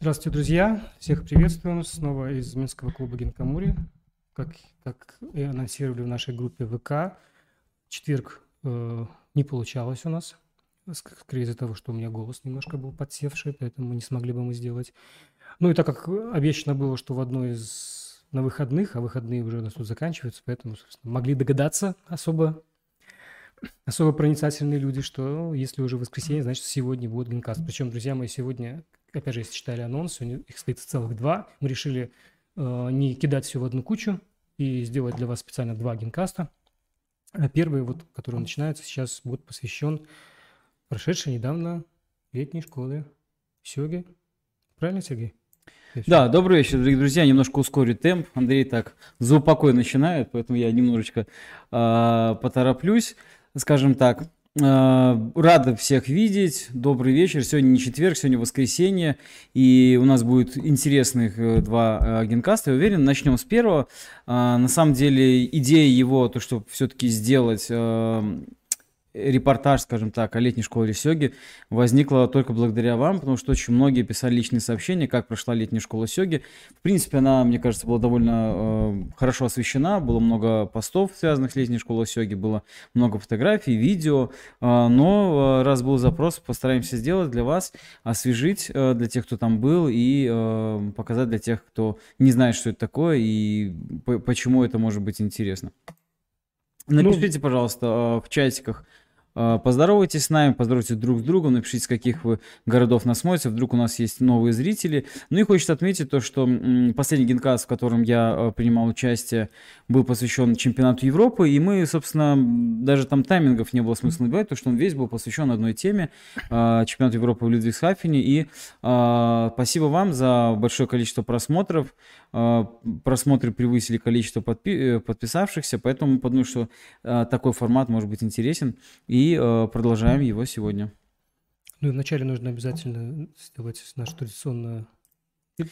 Здравствуйте, друзья! Всех приветствуем снова из Минского клуба Генкамури. Как, как и анонсировали в нашей группе ВК, четверг э, не получалось у нас, скорее из-за того, что у меня голос немножко был подсевший, поэтому не смогли бы мы сделать. Ну и так как обещано было, что в одной из на выходных, а выходные уже у нас тут заканчиваются, поэтому, собственно, могли догадаться особо особо проницательные люди, что если уже воскресенье, значит, сегодня будет генкаст. Причем, друзья мои, сегодня, опять же, если читали анонс, сегодня их стоит целых два. Мы решили э, не кидать все в одну кучу и сделать для вас специально два генкаста. А первый, вот, который начинается сейчас, будет посвящен прошедшей недавно летней школе Сёги. Правильно, Сергей? Да, добрый вечер, дорогие друзья. Немножко ускорю темп. Андрей так за упокой начинает, поэтому я немножечко э, потороплюсь скажем так, Рада всех видеть. Добрый вечер. Сегодня не четверг, сегодня воскресенье. И у нас будет интересных э, два э, генкаста. Я уверен, начнем с первого. На самом деле, идея его, то, что все-таки сделать репортаж, скажем так, о летней школе Сёги возникла только благодаря вам, потому что очень многие писали личные сообщения, как прошла летняя школа Сёги. В принципе, она, мне кажется, была довольно э, хорошо освещена, было много постов, связанных с летней школой Сёги, было много фотографий, видео, э, но э, раз был запрос, постараемся сделать для вас, освежить э, для тех, кто там был, и э, показать для тех, кто не знает, что это такое, и почему это может быть интересно. Ну, Напишите, пожалуйста, э, в чатиках, поздоровайтесь с нами, поздоровайтесь друг с другом, напишите, с каких вы городов нас смотрите, вдруг у нас есть новые зрители. Ну и хочется отметить то, что последний генкаст, в котором я а, принимал участие, был посвящен чемпионату Европы, и мы, собственно, даже там таймингов не было смысла набивать, потому что он весь был посвящен одной теме, а, чемпионату Европы в Людвигсхафене, и спасибо вам за большое количество просмотров, просмотры превысили количество подпи- э, подписавшихся, поэтому подумаю, что такой формат может быть интересен, и и э, продолжаем его сегодня. Ну и вначале нужно обязательно сделать наше традиционное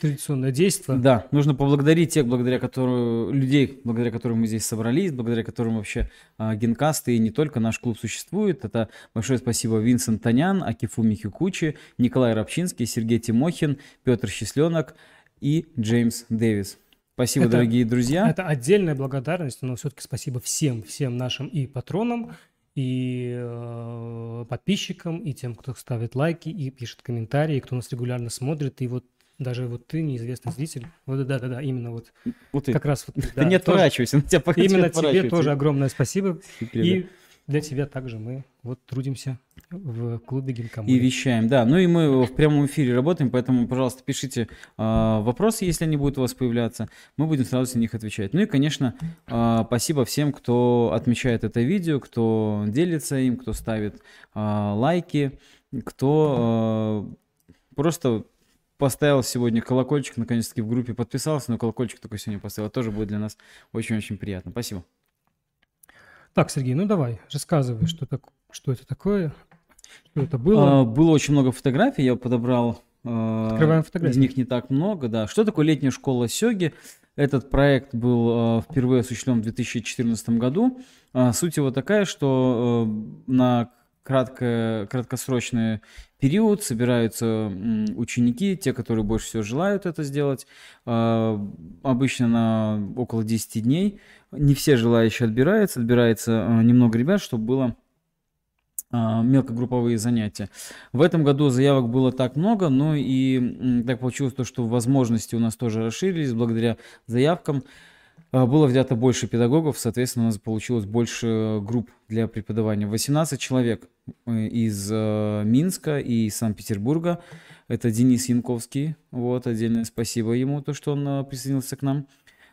традиционное действие. Да, нужно поблагодарить тех, благодаря которым, людей, благодаря которым мы здесь собрались, благодаря которым вообще э, Генкаст и не только наш клуб существует. Это большое спасибо Винсент Танян, Акифу Михикучи, Николай Рабчинский, Сергей Тимохин, Петр Счастленок и Джеймс Дэвис. Спасибо, это, дорогие друзья. Это отдельная благодарность, но все-таки спасибо всем, всем нашим и патронам, и э, подписчикам, и тем, кто ставит лайки, и пишет комментарии, и кто нас регулярно смотрит, и вот даже вот ты, неизвестный зритель, вот да-да-да, именно вот, вот как раз вот. Да, не отворачивайся, на тебя Именно тебе тоже огромное спасибо. И для тебя также мы вот трудимся в клубе Гимкамури. И вещаем, да. Ну и мы в прямом эфире работаем, поэтому, пожалуйста, пишите э, вопросы, если они будут у вас появляться. Мы будем сразу на них отвечать. Ну и, конечно, э, спасибо всем, кто отмечает это видео, кто делится им, кто ставит э, лайки, кто э, просто поставил сегодня колокольчик, наконец-таки в группе подписался, но колокольчик только сегодня поставил. тоже будет для нас очень-очень приятно. Спасибо. Так, Сергей, ну давай, рассказывай, что, так, что это такое, что это было. А, было очень много фотографий, я подобрал. А, Открываем фотографии. Из них не так много, да. Что такое летняя школа Сёги? Этот проект был а, впервые осуществлен в 2014 году. А, суть его такая, что на кратко, краткосрочный период собираются ученики, те, которые больше всего желают это сделать, обычно на около 10 дней. Не все желающие отбираются, отбирается немного ребят, чтобы было мелкогрупповые занятия. В этом году заявок было так много, но и так получилось то, что возможности у нас тоже расширились благодаря заявкам. А, было взято больше педагогов, соответственно, у нас получилось больше групп для преподавания. 18 человек э, из э, Минска и Санкт-Петербурга. Это Денис Янковский. Вот, отдельное спасибо ему, то, что он э, присоединился к нам.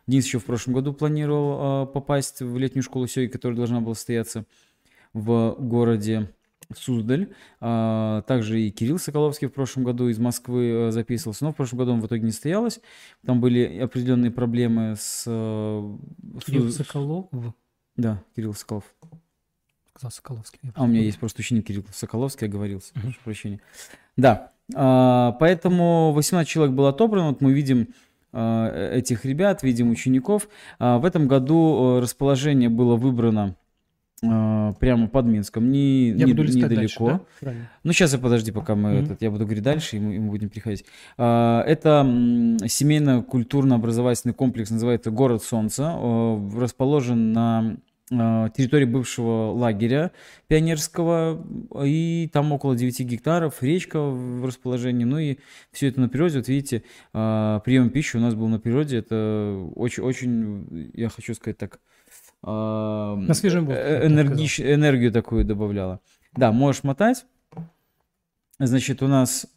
Денис еще в прошлом году планировал попасть в летнюю школу Сёги, которая должна была состояться в городе Суздаль. А, также и Кирилл Соколовский в прошлом году из Москвы э, записывался, но в прошлом году он в итоге не состоялось. Там были определенные проблемы с... Э, Кирилл Соколов? Да, Кирилл Соколов. Сказал Соколовский. А у меня есть просто ученик Кирилл Соколовский, оговорился, uh-huh. прошу прощения. Да, а, поэтому 18 человек было отобрано. Вот мы видим а, этих ребят, видим учеников. В этом году э, расположение было выбрано а, прямо под Минском, не, Я не- буду листать дальше, недалеко. да? Ну, сейчас я подожди, пока мы Мгм. этот, я буду говорить дальше, и мы, и мы будем приходить. А, Это семейно-культурно-образовательный комплекс, называется «Город Солнца», э, расположен на территории бывшего лагеря пионерского, и там около 9 гектаров, речка в расположении, ну и все это на природе. Вот видите, а, прием пищи у нас был на природе, это очень-очень, я хочу сказать так, а, На свежем воздухе, э, бы так энергич- энергию такую добавляла. Да, можешь мотать. Значит, у нас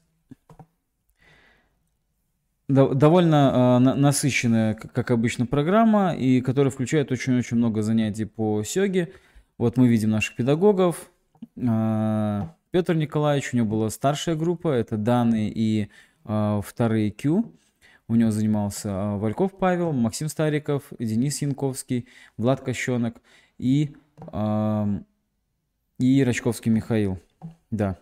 до- довольно на- насыщенная, как обычно, программа, и которая включает очень-очень много занятий по сёге. Вот мы видим наших педагогов. А, Петр Николаевич, у него была старшая группа, это Даны и а, вторые Q. У него занимался а, Вальков Павел, Максим Стариков, Денис Янковский, Влад Кощенок и, ам, и Рачковский Михаил. Да.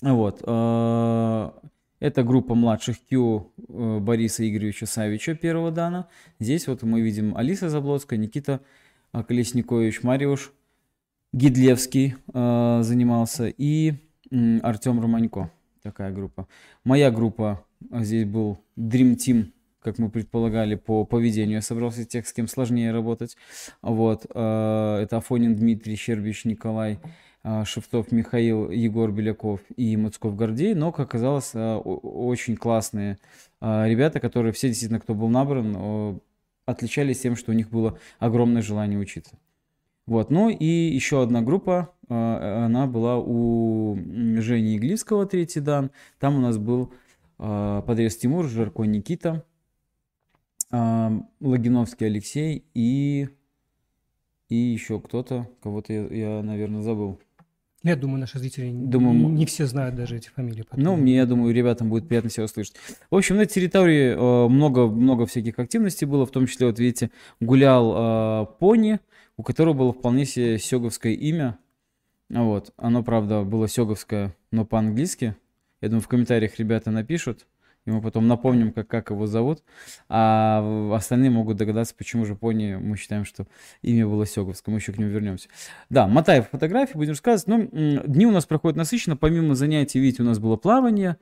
Вот. а, Это группа младших Q э, Бориса Игоревича Савича, первого Дана. Здесь вот мы видим Алиса Заблоцкая, Никита а, Колесникович, Мариуш Гидлевский занимался и Артем Романько. Такая группа. Моя группа, а, здесь был Dream Team, как мы предполагали, по поведению. Собрался тех, с кем сложнее работать. Вот. э, Это Афонин Дмитрий, Щербич Николай, а, Шевцов Михаил, Егор Беляков и Мацков Гордей, но, как оказалось, о- очень классные ребята, которые все действительно, кто был набран, отличались тем, что у них было огромное желание учиться. Вот, ну и еще одна группа, она была у Жени Иглицкого, третий дан. Там у нас был подрез Тимур, Жарко Никита, а, Логиновский Алексей и, и еще кто-то, кого-то я, я, наверное, забыл. Ну, Я думаю, наши зрители Думаю, не, все знают даже эти фамилии. Ну, поэтому- мне, я думаю, ребятам будет приятно себя услышать. В общем, на этой территории э, много, много всяких активностей было, в том числе, вот видите, гулял э, пони, у которого было вполне себе сёговское имя. Вот. Оно, правда, было сёговское, но по-английски. Я думаю, в комментариях ребята напишут, и мы потом напомним, как, как его зовут. А остальные могут догадаться, почему же пони мы считаем, что имя было сёговское. Мы еще к нему вернемся. Да, мотай фотографии, будем рассказывать. Ну, дни у нас проходят насыщенно. Помимо занятий, видите, у нас было плавание.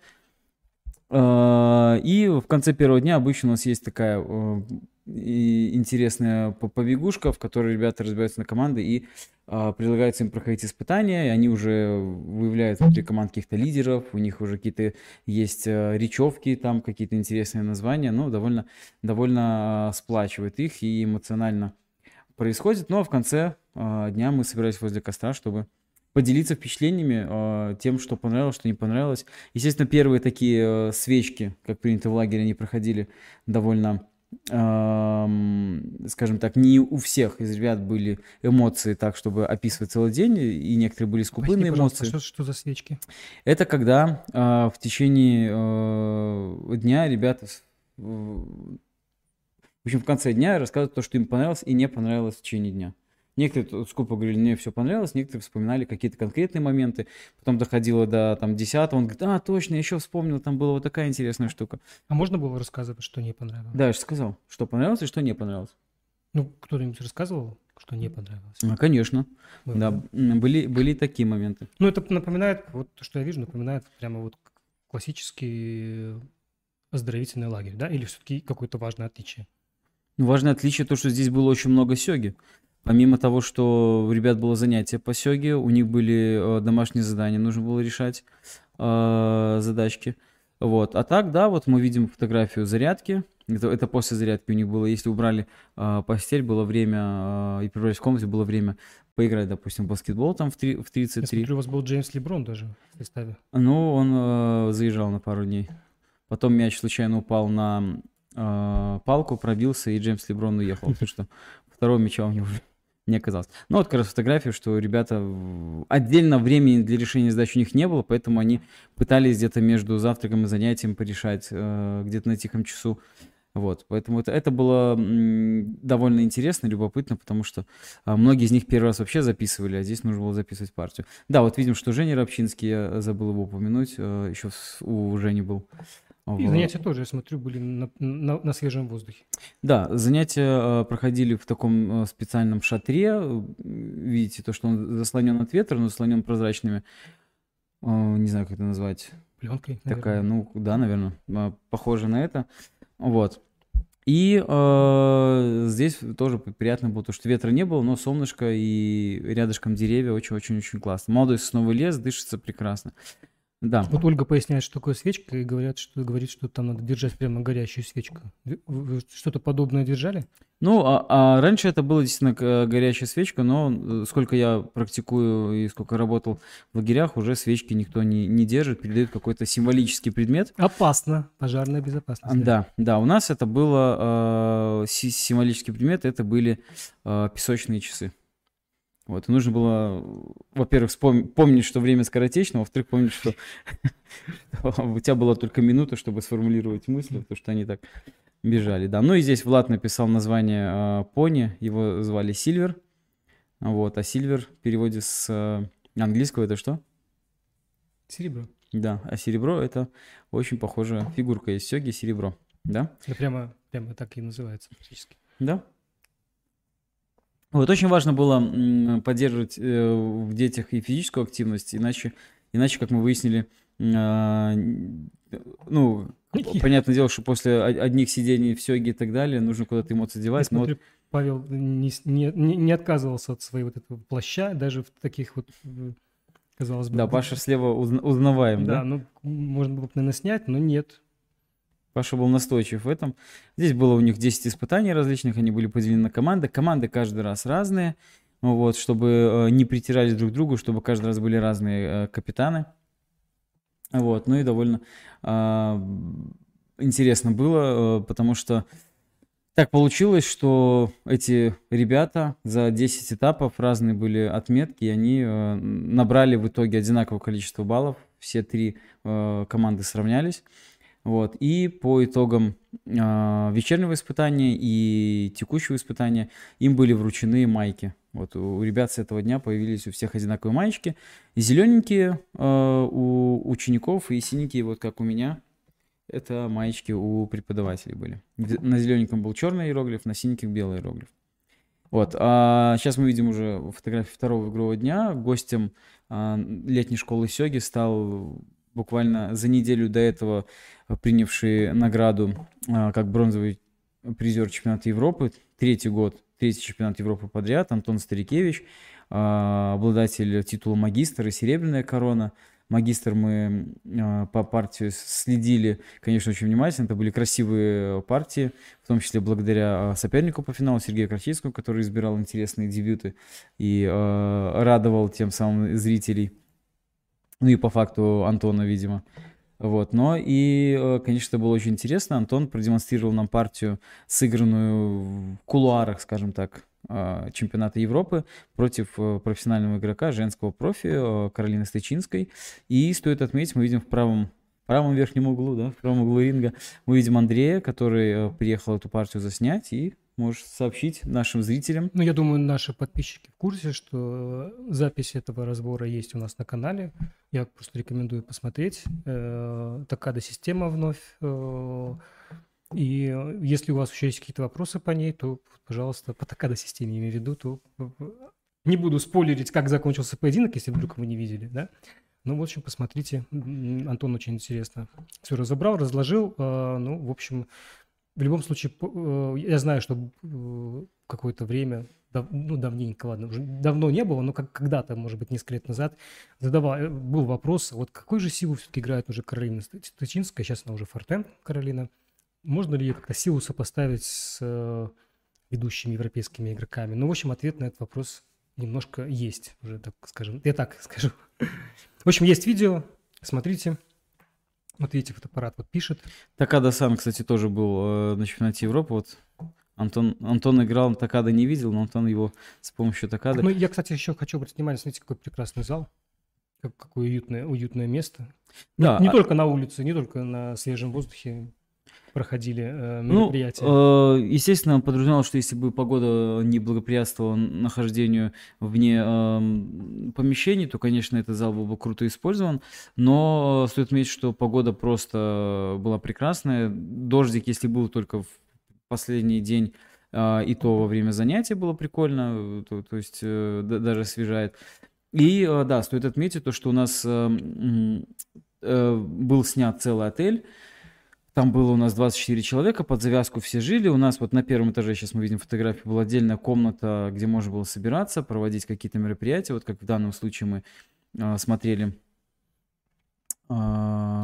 Э, И в конце первого дня обычно у нас есть такая э, интересная по- побегушка, в которой ребята разбираются на команды и э, предлагается им проходить испытания, и они уже выявляют внутри команд каких-то лидеров, у них уже какие-то есть э, речевки, там какие-то интересные названия, ну, довольно, довольно э, сплачивает их и эмоционально происходит. А в конце дня мы собирались возле костра, чтобы поделиться впечатлениями, э, тем, что понравилось, что не понравилось. Естественно, первые такие э, свечки, как принято в лагере, они проходили довольно, скажем так, не у всех из ребят были эмоции так, чтобы описывать целый день, и некоторые были скупые эмоции. Что, что за свечки? Это когда э, в течение э, дня ребята, в общем, в конце дня рассказывают то, что им понравилось и не понравилось в течение дня. Некоторые скупо говорили, мне все понравилось, некоторые вспоминали какие-то конкретные моменты. Потом доходило до там 10 он говорит, а, точно, еще вспомнил, там была вот такая интересная штука. А можно было рассказывать, что не понравилось? Да, я же сказал, что понравилось и что не понравилось. Ну, кто-нибудь рассказывал, что не понравилось? А, конечно, Было, да, были, были такие моменты. Ну, это напоминает, вот то, что я вижу, напоминает прямо вот классический оздоровительный лагерь, да? Или все-таки какое-то важное отличие? Ну, Важное отличие то, что здесь было очень много сёги. Помимо того, что у ребят было занятие по сёге, у них были э, домашние задания, нужно было решать э, задачки. Вот. А так, да, вот мы видим фотографию зарядки. Это, это после зарядки у них было. Если убрали э, постель, было время, э, и прибрались в комнате, было время поиграть, допустим, в баскетбол там в, три- в Я 33. смотрю, у вас был Джеймс Леброн даже в составе. Ну, он э, заезжал на пару дней. Потом мяч случайно упал на э, палку, пробился, и Джеймс Леброн уехал. Потому что второго мяча у него не оказалось. Ну, вот как раз фотография, что ребята... Отдельно времени для решения задач у них не было, поэтому они пытались где-то между завтраком и занятием порешать, э, где-то на тихом часу. Вот, поэтому это, это было довольно интересно, любопытно, потому что а, многие из них первый раз вообще записывали, а здесь нужно было записывать партию. Да, вот видим, что Женя Рабчинский, я забыл его упомянуть, э, еще у Жени был И занятия тоже, я смотрю, были на, на, на свежем воздухе. Да, занятия э, проходили в таком э, специальном шатре. Видите, то, что он заслонен от ветра, но заслонен прозрачными, э, не знаю, как это назвать. Пленкой, наверное. Такая, ну да, наверное, похоже на это. Вот. И э, здесь тоже приятно было, то, что ветра не было, но солнышко и рядышком деревья очень-очень-очень классно. Молодой сосновый лес, дышится прекрасно. Да. Вот Ольга поясняет, что такое свечка, и говорят, что, говорит, что там надо держать прямо горящую свечку. Вы что-то подобное держали? Ну, а, а раньше это было действительно э, горящая свечка, но э, сколько я практикую и сколько работал в лагерях, уже свечки никто не, не держит, передают какой-то символический предмет. Опасно, пожарная безопасность. Да, да, у нас это было э, символический предмет, это были э, песочные часы. Вот, и нужно было, во-первых, помнить, что время скоротечно, во-вторых, помнить, что у тебя была только минута, чтобы сформулировать мысли, потому что они так бежали, да. Ну и здесь Влад написал название э, пони, его звали Сильвер, вот, а Сильвер в переводе с э, английского это что? Серебро. Да, а серебро это очень похожая фигурка из сёги, серебро, да? Да прямо, прямо так и называется практически. Да, вот очень важно было поддерживать э, в детях и физическую активность, иначе, иначе как мы выяснили, а, ну, понятное дело, что после одних сидений в сёге и так далее нужно куда-то эмоции девать. Я смотрю, вот... Павел не, не, не отказывался от своего вот этого плаща, даже в таких вот, казалось бы... Да, Паша слева узнаваем, да? Да, ну, можно было бы, наверное, снять, но нет. Паша был настойчив в этом. Здесь было у них 10 испытаний различных, они были поделены на команды. Команды каждый раз разные, вот, чтобы э, не притирались друг к другу, чтобы каждый раз были разные э, капитаны. Вот, ну и довольно э, интересно было, э, потому что так получилось, что эти ребята за 10 этапов разные были отметки, и они набрали в итоге одинаковое количество баллов. Все три э, команды сравнялись. Вот. И по итогам э, вечернего испытания и текущего испытания им были вручены майки. Вот у ребят с этого дня появились у всех одинаковые маечки. Зелененькие э, у учеников и синенькие, вот как у меня. Это маечки у преподавателей были. На зелененьком был черный иероглиф, на синеньком белый иероглиф. Вот, а сейчас мы видим уже фотографию второго игрового дня. Гостем а, летней школы Сёги стал буквально за неделю до этого принявший награду а, как бронзовый призер чемпионата Европы, третий год, третий чемпионат Европы подряд, Антон Старикевич, а, обладатель титула магистра и серебряная корона. Магистр мы а, по партии следили, конечно, очень внимательно. Это были красивые партии, в том числе благодаря сопернику по финалу Сергею Крачинскому, который избирал интересные дебюты и радовал тем самым зрителей. Ну и по факту Антона, видимо. Вот, но и, э, конечно, это было очень интересно. Антон продемонстрировал нам партию, сыгранную в кулуарах, скажем так, э, чемпионата Европы против э, профессионального игрока, женского профи Каролины Стычинской. И стоит отметить, мы видим в правом в правом верхнем углу, да, в правом углу ринга, мы видим Андрея, который приехал эту партию заснять и можешь сообщить нашим зрителям? Ну, я думаю, наши подписчики в курсе, что запись этого разбора есть у нас на канале. Я просто рекомендую посмотреть. Э, Такада система вновь. Э, и если у вас еще есть какие-то вопросы по ней, то, пожалуйста, по Такада системе имею в виду, то не буду спойлерить, как закончился поединок, если вдруг вы не видели, да? Ну, в общем, посмотрите. Антон очень интересно все разобрал, разложил. Э, ну, в общем, в любом случае, э, я знаю, что э, какое-то время, ну, давненько, ладно, уже давно не было, но как когда-то, может быть, несколько лет назад, задавал, э, был вопрос, вот какой же силу все-таки играет уже Каролина Стычинская, сейчас она уже Фортен Каролина, можно ли ее как-то силу сопоставить с ведущими европейскими игроками? Ну, в общем, ответ на этот вопрос немножко есть уже, так скажем, я так скажу. В общем, есть видео, смотрите. Вот видите, фотоаппарат вот пишет. Такада Сан, кстати, тоже был э, на чемпионате Европы. Вот Антон, Антон играл, Такада не видел, но Антон его с помощью Такады. Ну, я, кстати, еще хочу обратить внимание, смотрите, какой прекрасный зал. Как, какое уютное, уютное место. Да. Не, не а... только на улице, не только на свежем воздухе. Проходили э, Ну, мероприятия? э, естественно, подразумевалось, что если бы погода не благоприятствовала нахождению вне эм, помещений, то, конечно, этот зал был бы круто использован. Но стоит отметить, что погода просто была прекрасная. Дождик, если был только в последний день, э, и то во время занятий было прикольно, то, то есть э, да- даже освежает. И э, да, стоит отметить то, что у нас э, э, был снят целый отель. Там было у нас 24 человека, под завязку все жили. У нас вот на первом этаже, сейчас мы видим фотографии, была отдельная комната, где можно было собираться, проводить какие-то мероприятия. Вот как в данном случае мы э, смотрели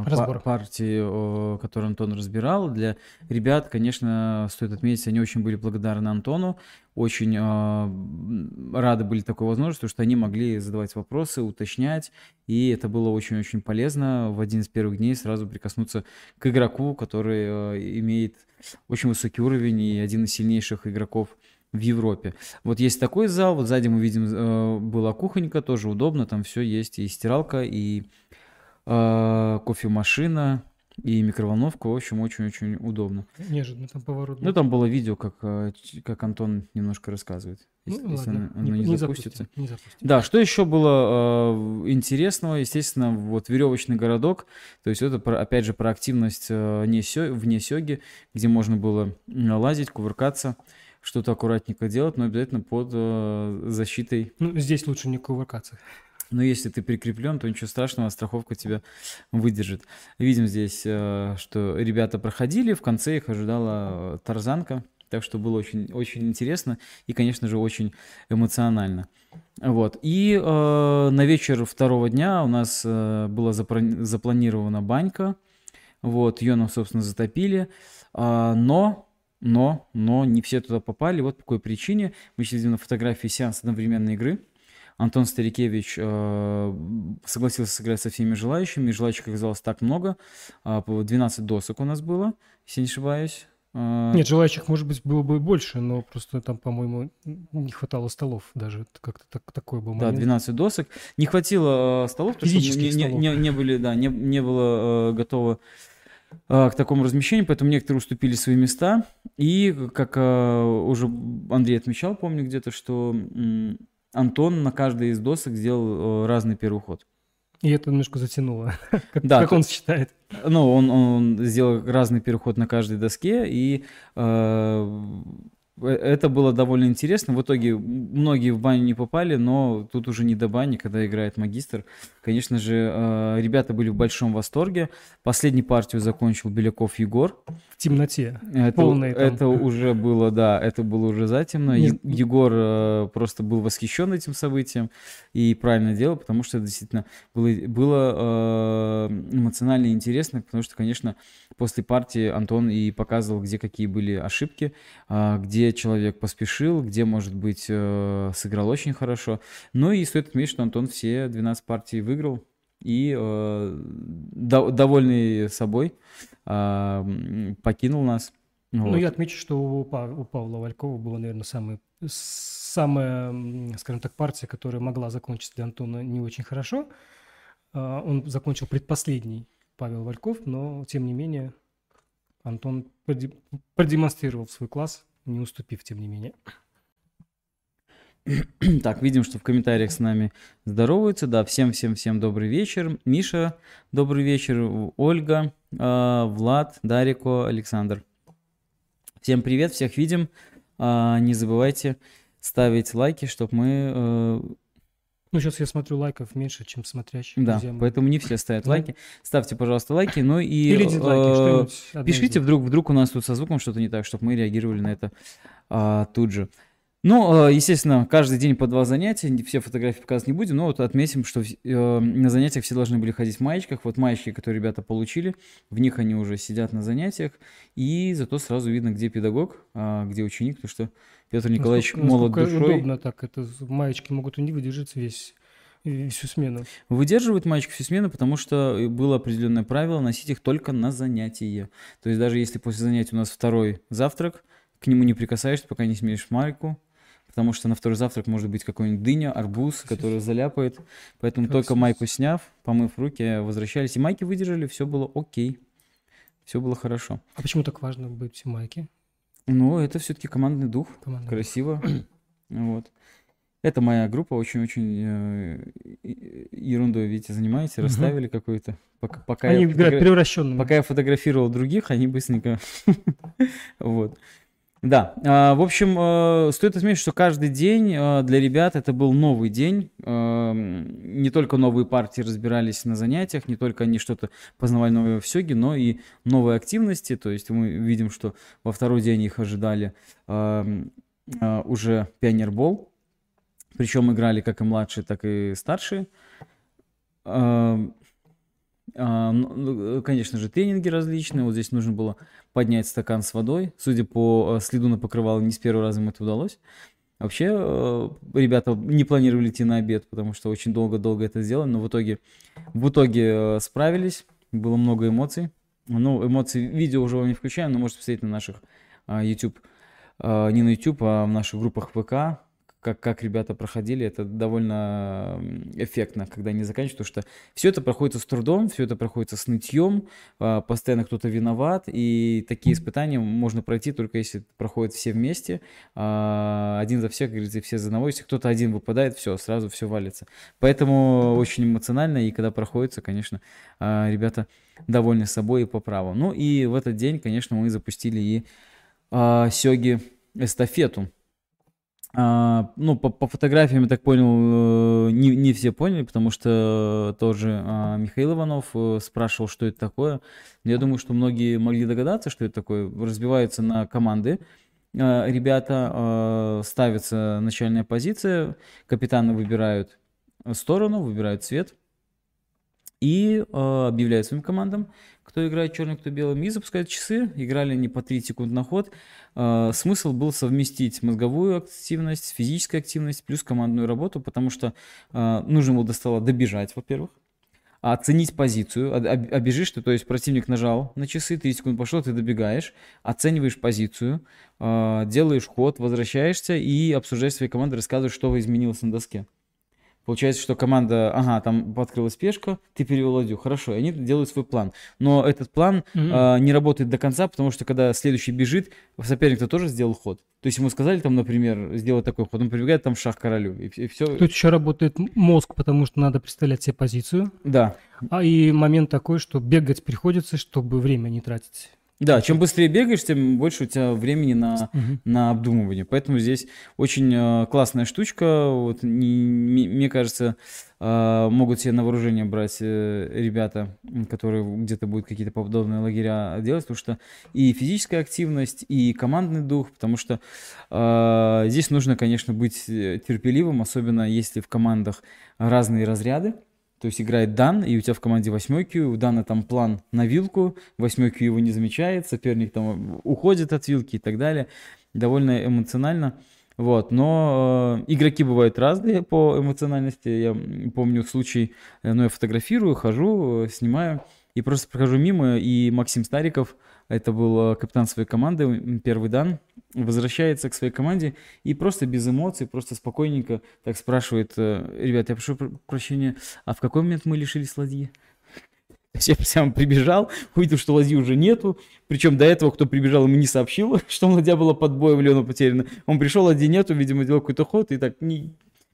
Разбор. партии, о, которую Антон разбирал. Для ребят, конечно, стоит отметить, они очень были благодарны Антону, очень а, рады были такой возможности, потому что они могли задавать вопросы, уточнять, и это было очень-очень полезно в один из первых дней сразу прикоснуться к игроку, который э, имеет очень высокий уровень и один из сильнейших игроков в Европе. Вот есть такой зал, вот сзади мы видим, э, была кухонька, тоже удобно, там все есть, и стиралка, и кофемашина, и микроволновка, в общем, очень-очень удобно. Неожиданно там поворот. Ну, там было видео, как, ч- как Антон немножко рассказывает, Ну, если, если ладно, оно, оно не, запустится. запустим, не запустим. Да, что еще было э, интересного? Естественно, вот веревочный городок, то есть это, опять же, про активность э, не сё- вне сёги, где можно было лазить, кувыркаться, что-то аккуратненько делать, но обязательно под э, защитой. Ну, здесь лучше не кувыркаться. Но если ты прикреплен, то ничего страшного, страховка тебя выдержит. Видим здесь, э, что ребята проходили, в конце их ожидала э, тарзанка, так что было очень, очень интересно и, конечно же, очень эмоционально. Вот. И э, на вечер второго дня у нас э, была запро- запланирована банька. Вот, ее нам, собственно, затопили. А, но, но, но не все туда попали. Вот по какой причине. Мы сейчас видим на фотографии сеанс одновременной игры. Антон Старикевич э, согласился сыграть со всеми желающими. Желающих оказалось так много. А, по 12 досок у нас было, если не ошибаюсь. А, Нет, желающих, может быть, было бы и больше, но просто там, по-моему, не хватало столов даже. Как-то так- такой был Да, момент. 12 досок. Не хватило э, столов, потому что не, столов. не- не были, да, не, не было э, готово э, к такому размещению, поэтому некоторые уступили свои места. И, как э, уже Андрей отмечал, помню где-то, что Антон на каждой из досок сделал э, разный первый ход. И это немножко затянуло, как, Да, как он считает. Ну, он, он сделал разный переход на каждой доске, и э, это было довольно интересно. В итоге многие в баню не попали, но тут уже не до бани, когда играет магистр. Конечно же, э, ребята были в большом восторге. Последнюю партию закончил Беляков Егор. В темноте. Это, Полный там. это уже было, да, это было уже затемно. Не- Е- Егор э, просто был восхищен этим событием и правильно делал, потому что это действительно было, было э, эмоционально интересно, потому что, конечно, после партии Антон и показывал, где какие были ошибки, а, где человек поспешил, где, может быть, э, сыграл очень хорошо. Ну и стоит отметить, что Антон все 12 партий выиграл и э, до- довольный собой а, покинул нас. Ну, Вот. я отмечу, что у, у Павла Валькова была, наверное, самая, самая, скажем так, партия, которая могла закончиться для Антона не очень хорошо. А, Он закончил предпоследний Павел Вальков, но, тем не менее, Антон проде- продемонстрировал свой класс, не уступив, тем не менее. Так, видим, что в комментариях с нами здороваются. Да, всем-всем-всем добрый вечер. Миша, добрый вечер. Ольга, а, Влад, Дарико, Александр. Всем привет, всех видим. А, Не забывайте ставить лайки, чтобы мы... э, Ну, сейчас я смотрю лайков меньше, чем смотрящих. Да, друзья мои. поэтому не все ставят лайки. Ставьте, пожалуйста, лайки. Ну и... Или дизлайки, э, Пишите, вдруг, вдруг у нас тут со звуком что-то не так, чтобы мы реагировали на это а, тут же. Ну, э, естественно, каждый день по два занятия, все фотографии показывать не будем, но вот отметим, что э, на занятиях все должны были ходить в маечках. Вот маечки, которые ребята получили, в них они уже сидят на занятиях, и зато сразу видно, где педагог, а где ученик, потому что Петр Николаевич Насколько- молод насколько душой. удобно так. Это маечки могут не выдержать весь всю смену. Выдерживает маечку всю смену, потому что э, было определенное правило носить их только на занятие. То есть даже если после занятия у нас второй завтрак, к нему не прикасаешься, пока не сменишь майку, потому что на второй завтрак может быть какой-нибудь дыня, арбуз, который заляпает. Поэтому Как только майку сняв, помыв руки, возвращались. И майки выдержали, все было окей. все было хорошо. А почему так важно быть в майке? Ну, это все-таки командный дух, Командный красиво. Вот. Это моя группа, очень-очень э, ерундой, видите, занимаетесь, Мгм. расставили какую-то. Пока, пока Они я фотогра- превращенными. Пока я фотографировал других, они быстренько... Вот. Да, а, в общем, э, стоит отметить, что каждый день э, для ребят это был новый день. Эм, Не только новые партии разбирались на занятиях, не только они что-то познавали новое в Сёге, но и новые активности. То есть мы видим, что во второй день их ожидали э, уже пионербол. Причем играли как и младшие, так и старшие. Конечно же, тренинги различные. Вот здесь нужно было поднять стакан с водой. Судя по э, следу на покрывало, не с первого раза им это удалось. Вообще, э, ребята не планировали идти на обед, потому что очень долго-долго это сделали, но в итоге, в итоге э, справились. Было много эмоций. Ну, эмоции, видео уже вам не включаем, но можете посмотреть на наших а, YouTube, а, не на YouTube, а в наших группах ВК, как, как ребята проходили, это довольно эффектно, когда они заканчивают, потому что все это проходит с трудом, все это проходит с нытьем, а, постоянно кто-то виноват, и такие испытания можно пройти только если проходят все вместе, а, один за всех, говорится, все за одного, если кто-то один выпадает, все, сразу все валится. Поэтому очень эмоционально, и когда проходится, конечно, а, ребята довольны собой и по праву. Ну и в этот день, конечно, мы запустили и Сёги эстафету. А, ну, по, по фотографиям, я так понял, э, не, не все поняли, потому что тоже а, Михаил Иванов э, спрашивал, что это такое. Я думаю, что многие могли догадаться, что это такое. Разбиваются на команды. А, Ребята, а, ставится начальная позиция, капитаны выбирают сторону, выбирают цвет и э, объявляют своим командам, кто играет черным, кто белым, и запускают часы. Играли они по 3 секунды на ход. Э, смысл был совместить мозговую активность, физическую активность плюс командную работу, потому что э, нужно было до стола добежать, во-первых, а оценить позицию, об- об- обежишь ты, то есть противник нажал на часы, 3 секунды пошло, ты добегаешь, оцениваешь позицию, э, делаешь ход, возвращаешься и обсуждаешь своей командой, рассказываешь, что изменилось на доске. Получается, что команда, ага, там открылась пешка, ты перевел ладью, хорошо, и они делают свой план. Но этот план Мгм. а, не работает до конца, потому что когда следующий бежит, соперник-то тоже сделал ход. То есть ему сказали там, например, сделать такой ход, он прибегает там шах королю, и, все. Тут еще работает мозг, потому что надо представлять себе позицию. Да, А и момент такой, что бегать приходится, чтобы время не тратить. Да, чем быстрее бегаешь, тем больше у тебя времени на Мгм. на обдумывание. Поэтому здесь очень э, классная штучка. Вот, не- ми- мне кажется, э, могут себе на вооружение брать э, ребята, которые где-то будут какие-то подобные лагеря делать, потому что и физическая активность, и командный дух, потому что э, здесь нужно, конечно, быть терпеливым, особенно если в командах разные разряды. То есть играет Дан, и у тебя в команде восьмой у Дана там план на вилку, восьмой его не замечает, соперник там уходит от вилки и так далее. Довольно эмоционально. Вот, но э, игроки бывают разные по эмоциональности. Я помню случай, э, ну, я фотографирую, хожу, э, снимаю, и просто прохожу мимо, и Максим Стариков, это был э, капитан своей команды, первый дан, возвращается к своей команде и просто без эмоций, просто спокойненько так спрашивает, э, ребят, я прошу пр- прощения, а в какой момент мы лишились ладьи? Я прям прибежал, увидел, что ладьи уже нету. Причем до этого, кто прибежал, ему не сообщил, что ладья была под боем, или она потеряна. Он пришел, ладьи нету, видимо, делал какой-то ход, и так.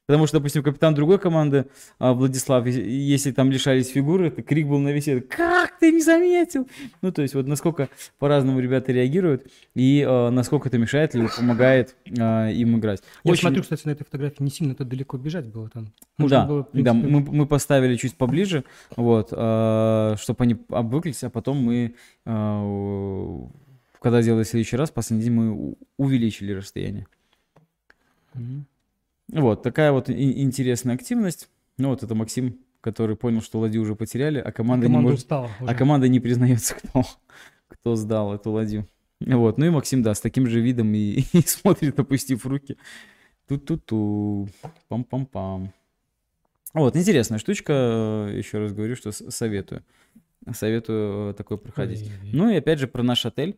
Потому что, допустим, капитан другой команды, а, Владислав, если- там лишались фигуры, то крик был на этот, как ты не заметил? Ну, то есть вот насколько по-разному ребята реагируют, и а, насколько это мешает или помогает а, им играть. Я Очень- смотрю, кстати, на этой фотографии не сильно-то далеко бежать было там. Можно да, было, в да, принципе, мы, мы поставили чуть поближе, вот, чтобы они обвыклись, а потом мы, у- когда делали в следующий раз, последний день мы увеличили расстояние. Мгм. Вот, такая вот интересная активность. Ну вот это Максим, который понял, что ладью уже потеряли, а команда, не Команда может, устала а уже. команда не признается, кто, кто сдал эту ладью. Вот, ну и Максим, да, с таким же видом и, и смотрит, опустив руки. Ту-ту-ту, пам-пам-пам. Вот, интересная штучка, еще раз говорю, что советую. Советую э, такой проходить. Ой, Ну и опять же про наш отель.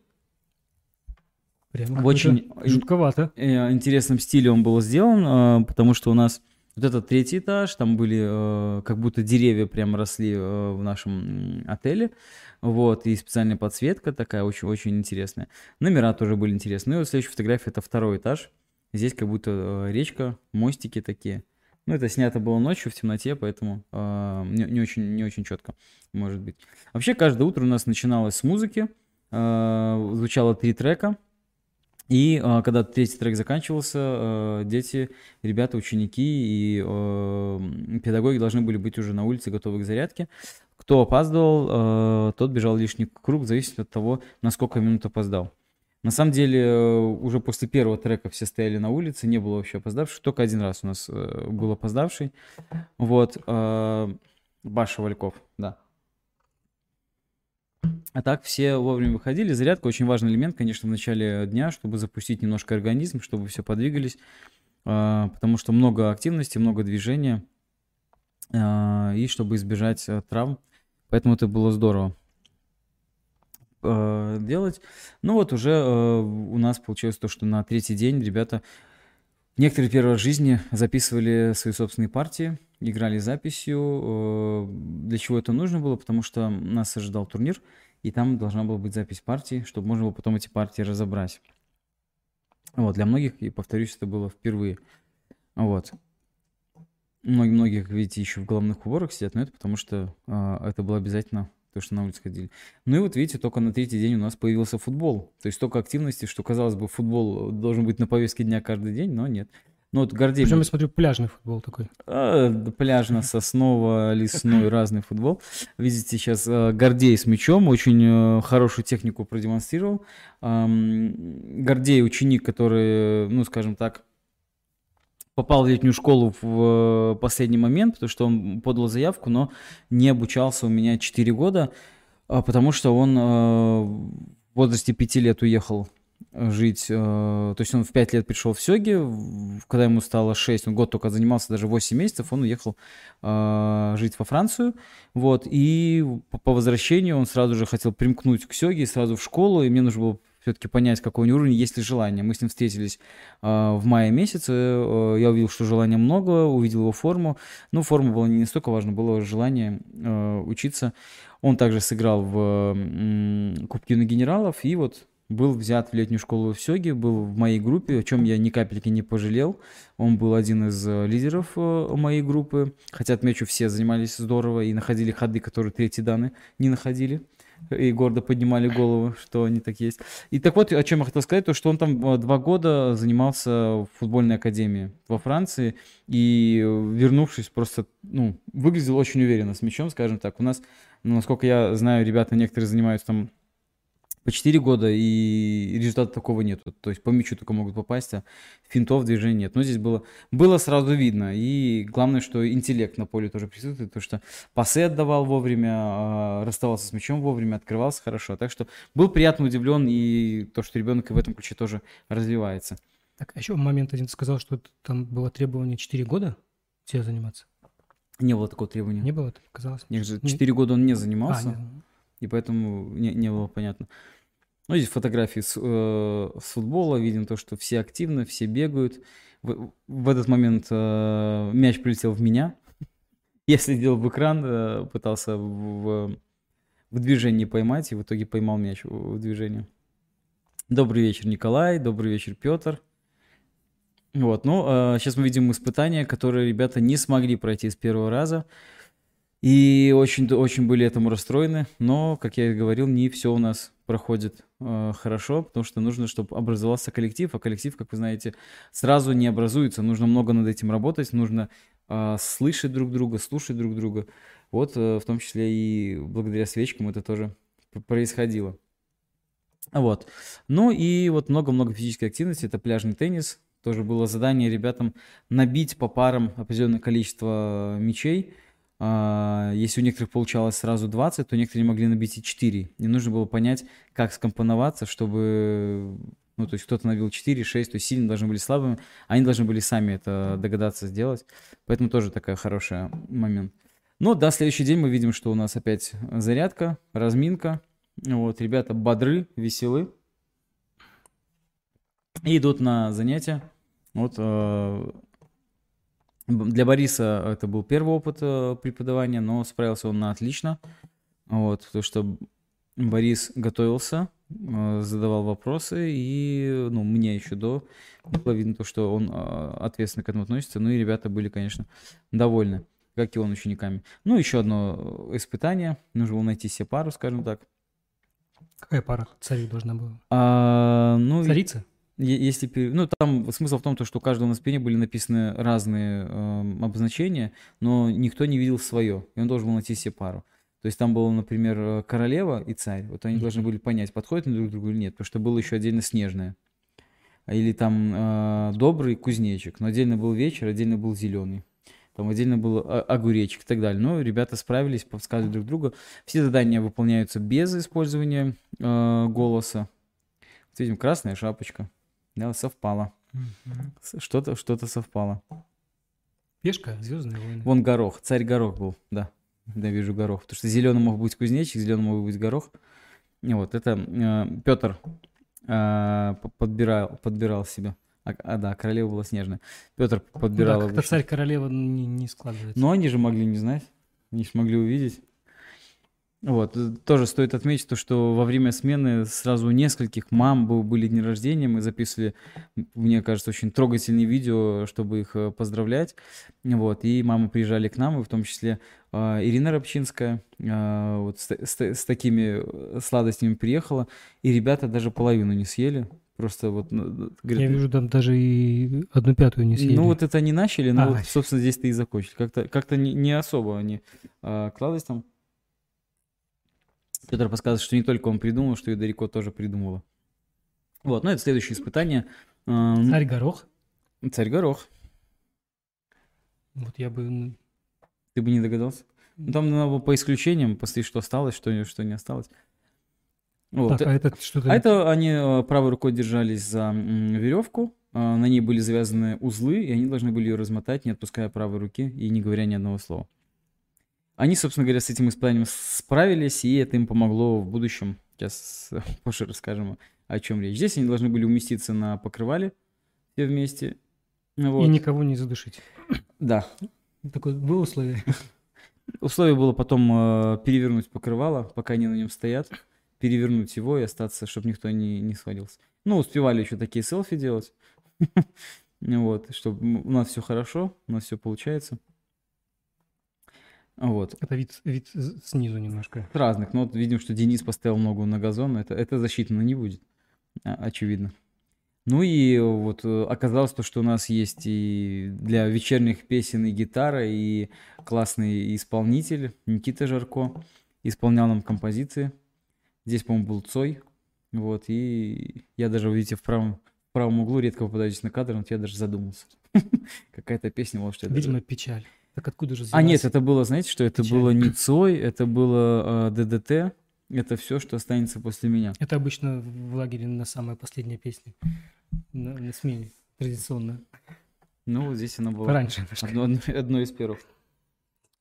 Прямо в очень жутковато. э, интересном стиле он был сделан, э, потому что у нас Вот этот третий этаж, там были э, как будто деревья прям росли в нашем отеле. Вот, и специальная подсветка такая очень-очень интересная. Номера тоже были интересные. Ну и вот следующая фотография это второй этаж. Здесь как будто речка, мостики такие. Ну, это снято было ночью в темноте, поэтому э, не, не, очень, не очень четко, может быть. Вообще, каждое утро у нас начиналось с музыки. Э, звучало три трека. И э, когда третий трек заканчивался, э, дети, ребята, ученики и э, педагоги должны были быть уже на улице, готовы к зарядке. Кто опаздывал, э, тот бежал лишний круг, в от того, на сколько минут опоздал. На самом деле, уже после первого трека все стояли на улице, не было вообще опоздавших. Только один раз у нас был опоздавший. Вот. Баша Вальков, да. А так все вовремя выходили. Зарядка очень важный элемент, конечно, в начале дня, чтобы запустить немножко организм, чтобы все подвигались. Потому что много активности, много движения. И чтобы избежать травм. Поэтому это было здорово э, делать. Ну вот уже э, у нас получилось то, что на третий день ребята некоторые первый раз в жизни записывали свои собственные партии, играли записью. Э, для чего это нужно было? Потому что нас ожидал турнир, и там должна была быть запись партий, чтобы можно было потом эти партии разобрать. Вот, для многих, и повторюсь, это было впервые. Вот. Многие, как видите, еще в головных уборах сидят, но это потому что э, это было обязательно то, что на улице ходили. Ну и вот видите, только на третий день у нас появился футбол. То есть столько активности, что, казалось бы, футбол должен быть на повестке дня каждый день, но нет. Ну вот Гордей... Причем я смотрю, пляжный футбол такой. А, пляжно-сосново-лесной разный футбол. Видите, сейчас а, Гордей с мячом очень а, хорошую технику продемонстрировал. Гордей ученик, который, ну скажем так, попал в летнюю школу в э, последний момент, потому что он подал заявку, но не обучался у меня 4 года, а, потому что он э, в возрасте 5 лет уехал жить. Э, то есть он в 5 лет пришел в Сёги, когда ему стало 6, он год только занимался, даже 8 месяцев, он уехал жить во Францию. Вот, и по возвращению он сразу же хотел примкнуть к Сёге, сразу в школу, и мне нужно было все-таки понять, какой у него уровень, есть ли желание. Мы с ним встретились э, в мае месяце, э, я увидел, что желания много, увидел его форму. Ну, форма была не настолько важна, было желание э, учиться. Он также сыграл в э, Кубке на генералов и вот был взят в летнюю школу в Сёге, был в моей группе, о чем я ни капельки не пожалел. Он был один из э, лидеров э, моей группы. Хотя, отмечу, все занимались здорово и находили ходы, которые третьи данные не находили и гордо поднимали голову, что они так есть. И так вот, о чем я хотел сказать, то что он там э, два года занимался в футбольной академии во Франции, и вернувшись, просто, ну, выглядел очень уверенно с мячом, скажем так. У нас, ну, насколько я знаю, ребята некоторые занимаются там по 4 года, и результата такого нет. То есть по мячу только могут попасть, а финтов движения нет. Но здесь было, было сразу видно. И главное, что интеллект на поле тоже присутствует, то что пасы отдавал вовремя, а, расставался с мячом вовремя, открывался хорошо. Так что был приятно удивлен, и то, что ребенок в этом ключе тоже развивается. Так, а еще момент один сказал, что там было требование 4 года тебе заниматься. Не было такого требования. Не было, это показалось? Нет, 4 года он не занимался, а, не... и поэтому не, не было понятно. Ну, здесь фотографии с, э, с футбола, видим то, что все активны, все бегают. В, в этот момент э, мяч прилетел в меня. Я следил в экран, э, пытался в, в движении поймать, и в итоге поймал мяч в, в движении. Добрый вечер, Николай, добрый вечер, Петр. Вот, ну, э, сейчас мы видим испытания, которые ребята не смогли пройти с первого раза. И очень, очень были этому расстроены, но, как я и говорил, не все у нас проходит э, хорошо, потому что нужно, чтобы образовался коллектив, а коллектив, как вы знаете, сразу не образуется. Нужно много над этим работать, нужно э, слышать друг друга, слушать друг друга. Вот, э, в том числе и благодаря свечкам это тоже происходило. Вот. Ну и вот много-много физической активности. Это пляжный теннис. Тоже было задание ребятам набить по парам определенное количество мячей – а, если у некоторых получалось сразу 20, то некоторые могли набить и 4. И нужно было понять, как скомпоноваться, чтобы... Ну, то есть кто-то набил 4, 6, то есть сильно должны были слабыми, они должны были сами это догадаться сделать. Поэтому тоже такая хорошая момент. Но да, следующий день мы видим, что у нас опять зарядка, разминка. Вот, ребята бодры, веселы. И идут на занятия. Вот э, Для Бориса это был первый опыт э, преподавания, но справился он на отлично. Вот, потому что Борис готовился, э, задавал вопросы, и ну, мне еще до было видно то, что он э, ответственно к этому относится. Ну и ребята были, конечно, довольны, как и он учениками. Ну, еще одно испытание. Нужно было найти себе пару, скажем так. Какая пара царей должна была? А, ну, Царица? Если, ну, там смысл в том, что у каждого на спине были написаны разные э, обозначения, но никто не видел свое, и он должен был найти себе пару. То есть там было, например, э, королева и царь. Вот они должны были понять, подходят они друг к другу или нет, потому что было еще отдельно снежное. Или там э, добрый кузнечик, но отдельно был вечер, отдельно был зеленый. Там отдельно был огуречек и так далее. Но ребята справились, подсказывали друг другу. Все задания выполняются без использования э, голоса. Вот видим, красная шапочка. Да, совпало. Угу. Что-то что совпало. Пешка, Звездные войны. Вон горох, царь горох был, да. Да, вижу горох. Потому что зеленый мог быть кузнечик, зеленый мог быть горох. И вот это э, Петр э, подбирал, подбирал себе. А, а да, королева была снежная. Петр подбирал. Ну, да, как-то царь королева не, не складывается. Но они же могли не знать, они же могли увидеть. Вот, э, тоже стоит отметить то, что во время смены сразу у нескольких мам были дни рождения, мы записывали, мне кажется, очень трогательные видео, чтобы их э, поздравлять, вот, и мамы приезжали к нам, и в том числе э, Ирина Рабчинская э, вот с, с, с такими э, сладостями приехала, и ребята даже половину не съели, Просто вот... Ну, говорят, Я вижу, там даже и одну пятую не съели. Ну вот это они начали, но, а, вот, собственно, здесь-то и закончили. Как-то как не, не особо они а, к сладостям Петр подсказывает, что не только он придумал, что и Дарико тоже придумала. Вот, ну это следующее испытание. Царь Горох. Царь Горох. Вот я бы... Ты бы не догадался? Ну, там надо было по исключениям посмотреть, что осталось, что, что не осталось. Вот. Так, а это что-то... А это они э, правой рукой держались за веревку, а, на ней были завязаны узлы, и они должны были ее размотать, не отпуская правой руки и не говоря ни одного слова. Они, собственно говоря, с этим испытанием справились, и это им помогло в будущем. Сейчас позже расскажем, о чем речь. Здесь они должны были уместиться на покрывале все вместе. Вот. И никого не задушить. Да. Такое было условие. Условие было потом э, перевернуть покрывало, пока они на нем стоят, перевернуть его и остаться, чтобы никто не, не сходился. Ну, успевали еще такие селфи делать. Вот, чтобы у нас все хорошо, у нас все получается. Вот. Это вид, вид снизу немножко. С разных. Но вот видим, что Денис поставил ногу на газон. Это, это засчитано не будет, а, очевидно. Ну и вот э, оказалось то, что у нас есть и для вечерних песен и гитара, и классный исполнитель Никита Жарко исполнял нам композиции. Здесь, по-моему, был Цой. Вот, и я даже, видите, в правом, в правом углу редко попадаюсь на кадр, но я даже задумался. Какая-то песня, может, я Видимо, печаль. Так откуда же А нет, это было, знаете, что это Печально. было не Цой, это было э, ДДТ. Это все, что останется после меня. Это обычно в лагере на самой последней песне, на, на смене, традиционно. Ну, вот здесь она была. Раньше. Одно, одно, одно из первых.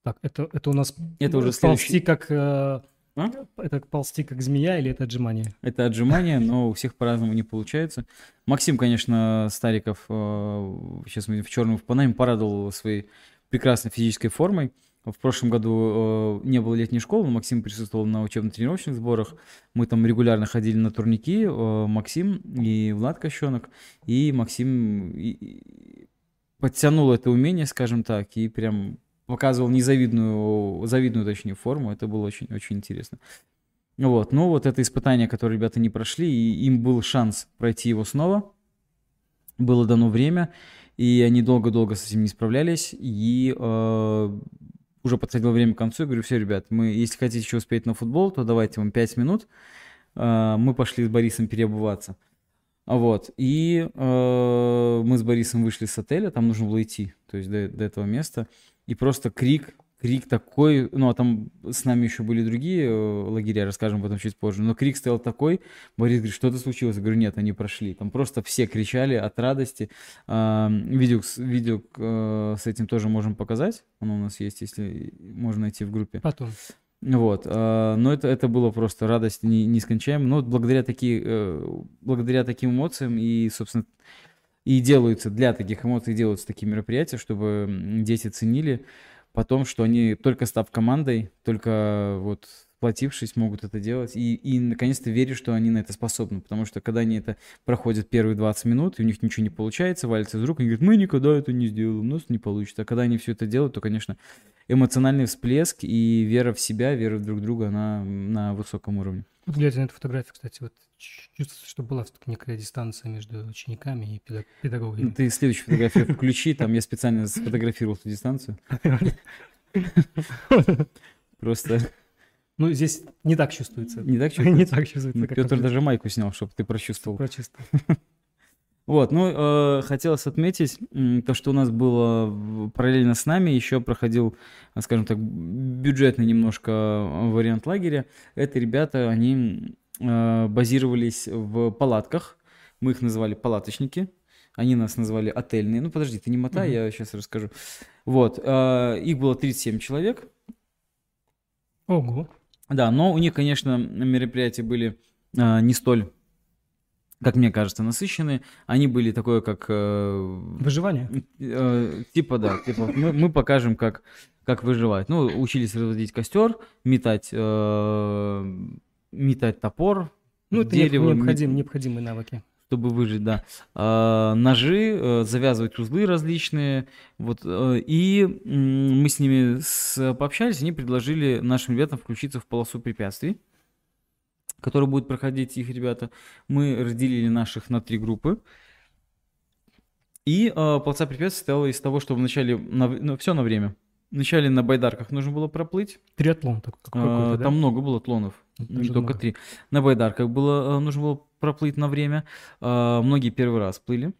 Так, это, это у нас это уже ползти следующий... как... Э, а? Это ползти как змея или это отжимание? Это отжимание, но у всех по-разному не получается. Максим, конечно, Стариков, э, сейчас мы в черном в Панаме, порадовал своей прекрасной физической формой. В прошлом году э, не было летней школы, но Максим присутствовал на учебно-тренировочных сборах. Мы там регулярно ходили на турники, э, Максим и Влад Кощенок. И Максим и, и подтянул это умение, скажем так, и прям показывал незавидную, завидную, точнее, форму. Это было очень-очень интересно. Вот, ну вот это испытание, которое ребята не прошли, и им был шанс пройти его снова. Было дано время, и они долго-долго с этим не справлялись, и э, уже подходило время к концу, я говорю, все, ребят, мы, если хотите еще успеть на футбол, то давайте вам 5 минут, э, мы пошли с Борисом переобуваться. Вот, и э, мы с Борисом вышли с отеля, там нужно было идти, то есть до, до этого места, и просто крик крик такой, ну, а там с нами еще были другие э, лагеря, расскажем об этом чуть позже, но крик стоял такой, Борис говорит, что-то случилось? Я говорю, нет, они прошли. Там просто все кричали от радости. Видео, видео э, с этим тоже можем показать, оно у нас есть, если можно найти в группе. Потом. Вот, а, но это, это было просто радость не, нескончаемая. Но вот благодаря, такие, э, благодаря таким эмоциям и, собственно, И делаются для таких эмоций, делаются такие мероприятия, чтобы дети ценили потом, что они только став командой, только вот сплотившись, могут это делать. И, и наконец-то верю, что они на это способны. Потому что когда они это проходят первые 20 минут, и у них ничего не получается, валится из рук, они говорят, мы никогда это не сделаем, у нас не получится. А когда они все это делают, то, конечно, эмоциональный всплеск и вера в себя, вера в друг друга, она на высоком уровне. Глядя на эту фотографию, кстати, вот чувствуется, что была все-таки некая дистанция между учениками и педагогами. Ну, ты следующую фотографию включи, там я специально сфотографировал эту дистанцию. Просто... Ну, здесь не так чувствуется. Не так чувствуется? Не так чувствуется. Ну, Петр даже майку снял, чтобы ты прочувствовал. Прочувствовал. Вот, ну, э, хотелось отметить то, что у нас было параллельно с нами, еще проходил, скажем так, бюджетный немножко вариант лагеря. Это ребята, они э, базировались в палатках, мы их называли палаточники, они нас назвали отельные. Ну, подожди, ты не мотай, mm-hmm. я сейчас расскажу. Вот, э, их было 37 человек. Ого. Да, но у них, конечно, мероприятия были э, не столь как мне кажется, насыщенные. Они были такое, как... Э, Выживание? Э, типа, да. Типа, мы, мы покажем, как, как выживать. Ну, учились разводить костер, метать, э, метать топор, Ну, это дерево, необходим, мет... необходимые навыки. Чтобы выжить, да. Э, ножи, э, завязывать узлы различные. Вот, э, и э, мы с ними с, пообщались, они предложили нашим ребятам включиться в полосу препятствий который будет проходить их ребята. Мы разделили наших на три группы. И э, полоса препятствий состояла из того, что вначале, на, ну, все на время. Вначале на байдарках нужно было проплыть. Триатлон так, а, да? Там много было тлонов, Это не только много. три. На байдарках было, нужно было проплыть на время. А, многие первый раз плыли.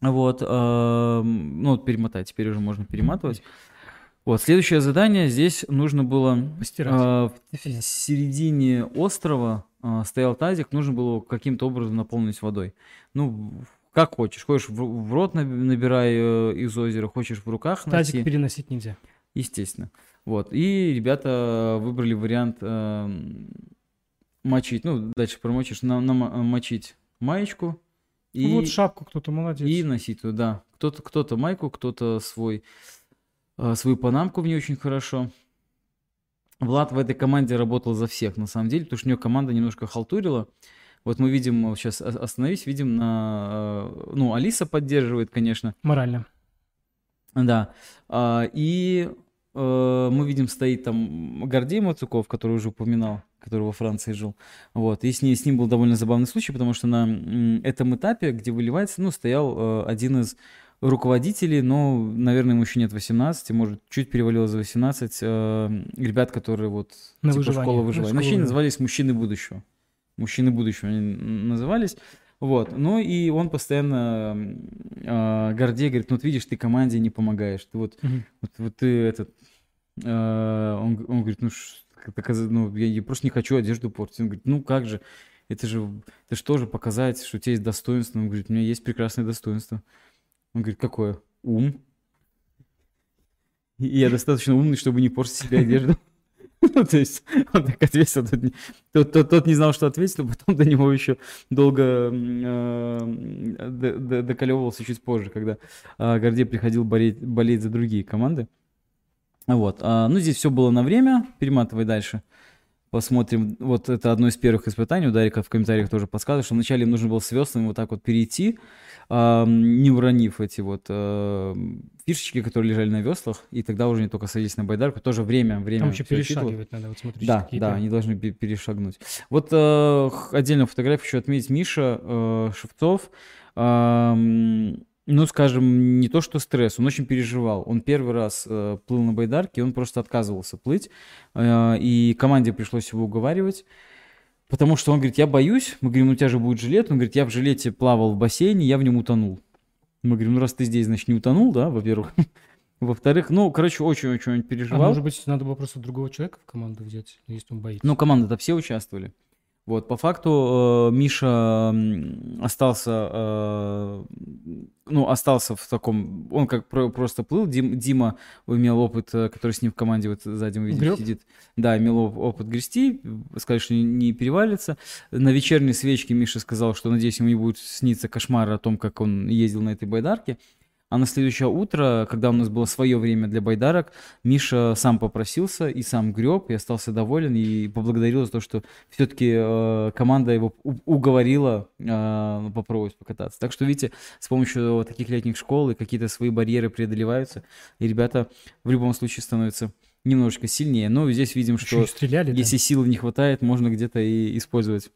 Вот, а, ну вот перемотать, теперь уже можно перематывать. Вот, следующее задание здесь нужно было Постирать. Э, в середине острова э, стоял тазик, нужно было каким-то образом наполнить водой. Ну, как хочешь. Хочешь в, в рот набирай э, из озера, хочешь в руках Тазик носи. переносить нельзя. Естественно. Вот. И ребята выбрали вариант э, мочить, ну, дальше промочишь, на, на, мочить маечку. И, вот шапку кто-то молодец. И носить туда, да. Кто-то, кто-то майку, кто-то свой Э, свою панамку в ней очень хорошо. Влад в этой команде работал за всех, на самом деле, потому что у него команда немножко халтурила. Вот мы видим, сейчас остановись, видим на... Э, ну, Алиса поддерживает, конечно. Морально. Да. А, и э, мы видим, стоит там Гордей Мацуков, который уже упоминал, который во Франции жил. Вот. И с, ней, с ним был довольно забавный случай, потому что на этом этапе, где выливается, ну, стоял один из руководителей, но, наверное, ему еще нет 18, может, чуть перевалило за 18, э, ребят, которые вот На типа выживание. школа выживания. Значит, они назывались «Мужчины будущего». «Мужчины будущего» они назывались. Вот, ну и он постоянно э, Гордей говорит, ну вот видишь, ты команде не помогаешь, ты вот, угу. вот, вот ты этот, э, он, он говорит, ну, ну я, я просто не хочу одежду портить, он говорит, ну как же, это же, это же тоже показать, что у тебя есть достоинство, он говорит, у меня есть прекрасное достоинство, он говорит, какое? Ум. И я достаточно умный, чтобы не портить себе одежду. Ну, то есть он так ответил, тот, тот, тот, тот не знал, что ответить, но потом до него еще долго э, доколевывался чуть позже, когда э, Гордей приходил болеть, болеть за другие команды. Вот. А, ну, здесь все было на время, перематывай дальше. Посмотрим, вот это одно из первых испытаний, у Дарика в комментариях тоже подсказывает, что вначале им нужно было с веслами вот так вот перейти, не уронив эти вот э, фишечки, которые лежали на веслах, и тогда уже не только садились на байдарку, тоже время, время. Там еще перешагивать надо, вот смотрите. Да, да, они должны перешагнуть. Вот э, отдельную фотографию еще отметить Миша э, Шевцов. Э, ну, скажем, не то что стресс, он очень переживал. Он первый раз э, плыл на байдарке, он просто отказывался плыть, э, и команде пришлось его уговаривать. Потому что он говорит, я боюсь. Мы говорим, ну у тебя же будет жилет. Он говорит, я в жилете плавал в бассейне, я в нем утонул. Мы говорим, ну раз ты здесь, значит, не утонул, да, во-первых. Во-вторых, ну, короче, очень-очень переживал. А может быть, надо было просто другого человека в команду взять, если он боится? Ну, команда-то все участвовали. Вот, по факту э, Миша остался, э, ну, остался в таком, он как про- просто плыл, Дим- Дима имел опыт, э, который с ним в команде вот сзади, мы видим, Греб? сидит. Да, имел оп- опыт грести, сказали, что не, не перевалится. На вечерней свечке Миша сказал, что, надеюсь, ему не будет сниться кошмар о том, как он ездил на этой байдарке. А на следующее утро, когда у нас было свое время для байдарок, Миша сам попросился и сам греб, и остался доволен, и поблагодарил за то, что все-таки команда его уговорила э, попробовать покататься. Так что, видите, с помощью таких летних школ и какие-то свои барьеры преодолеваются, и ребята в любом случае становятся немножечко сильнее. Но здесь видим, что стреляли, да. если силы не хватает, можно где-то и использовать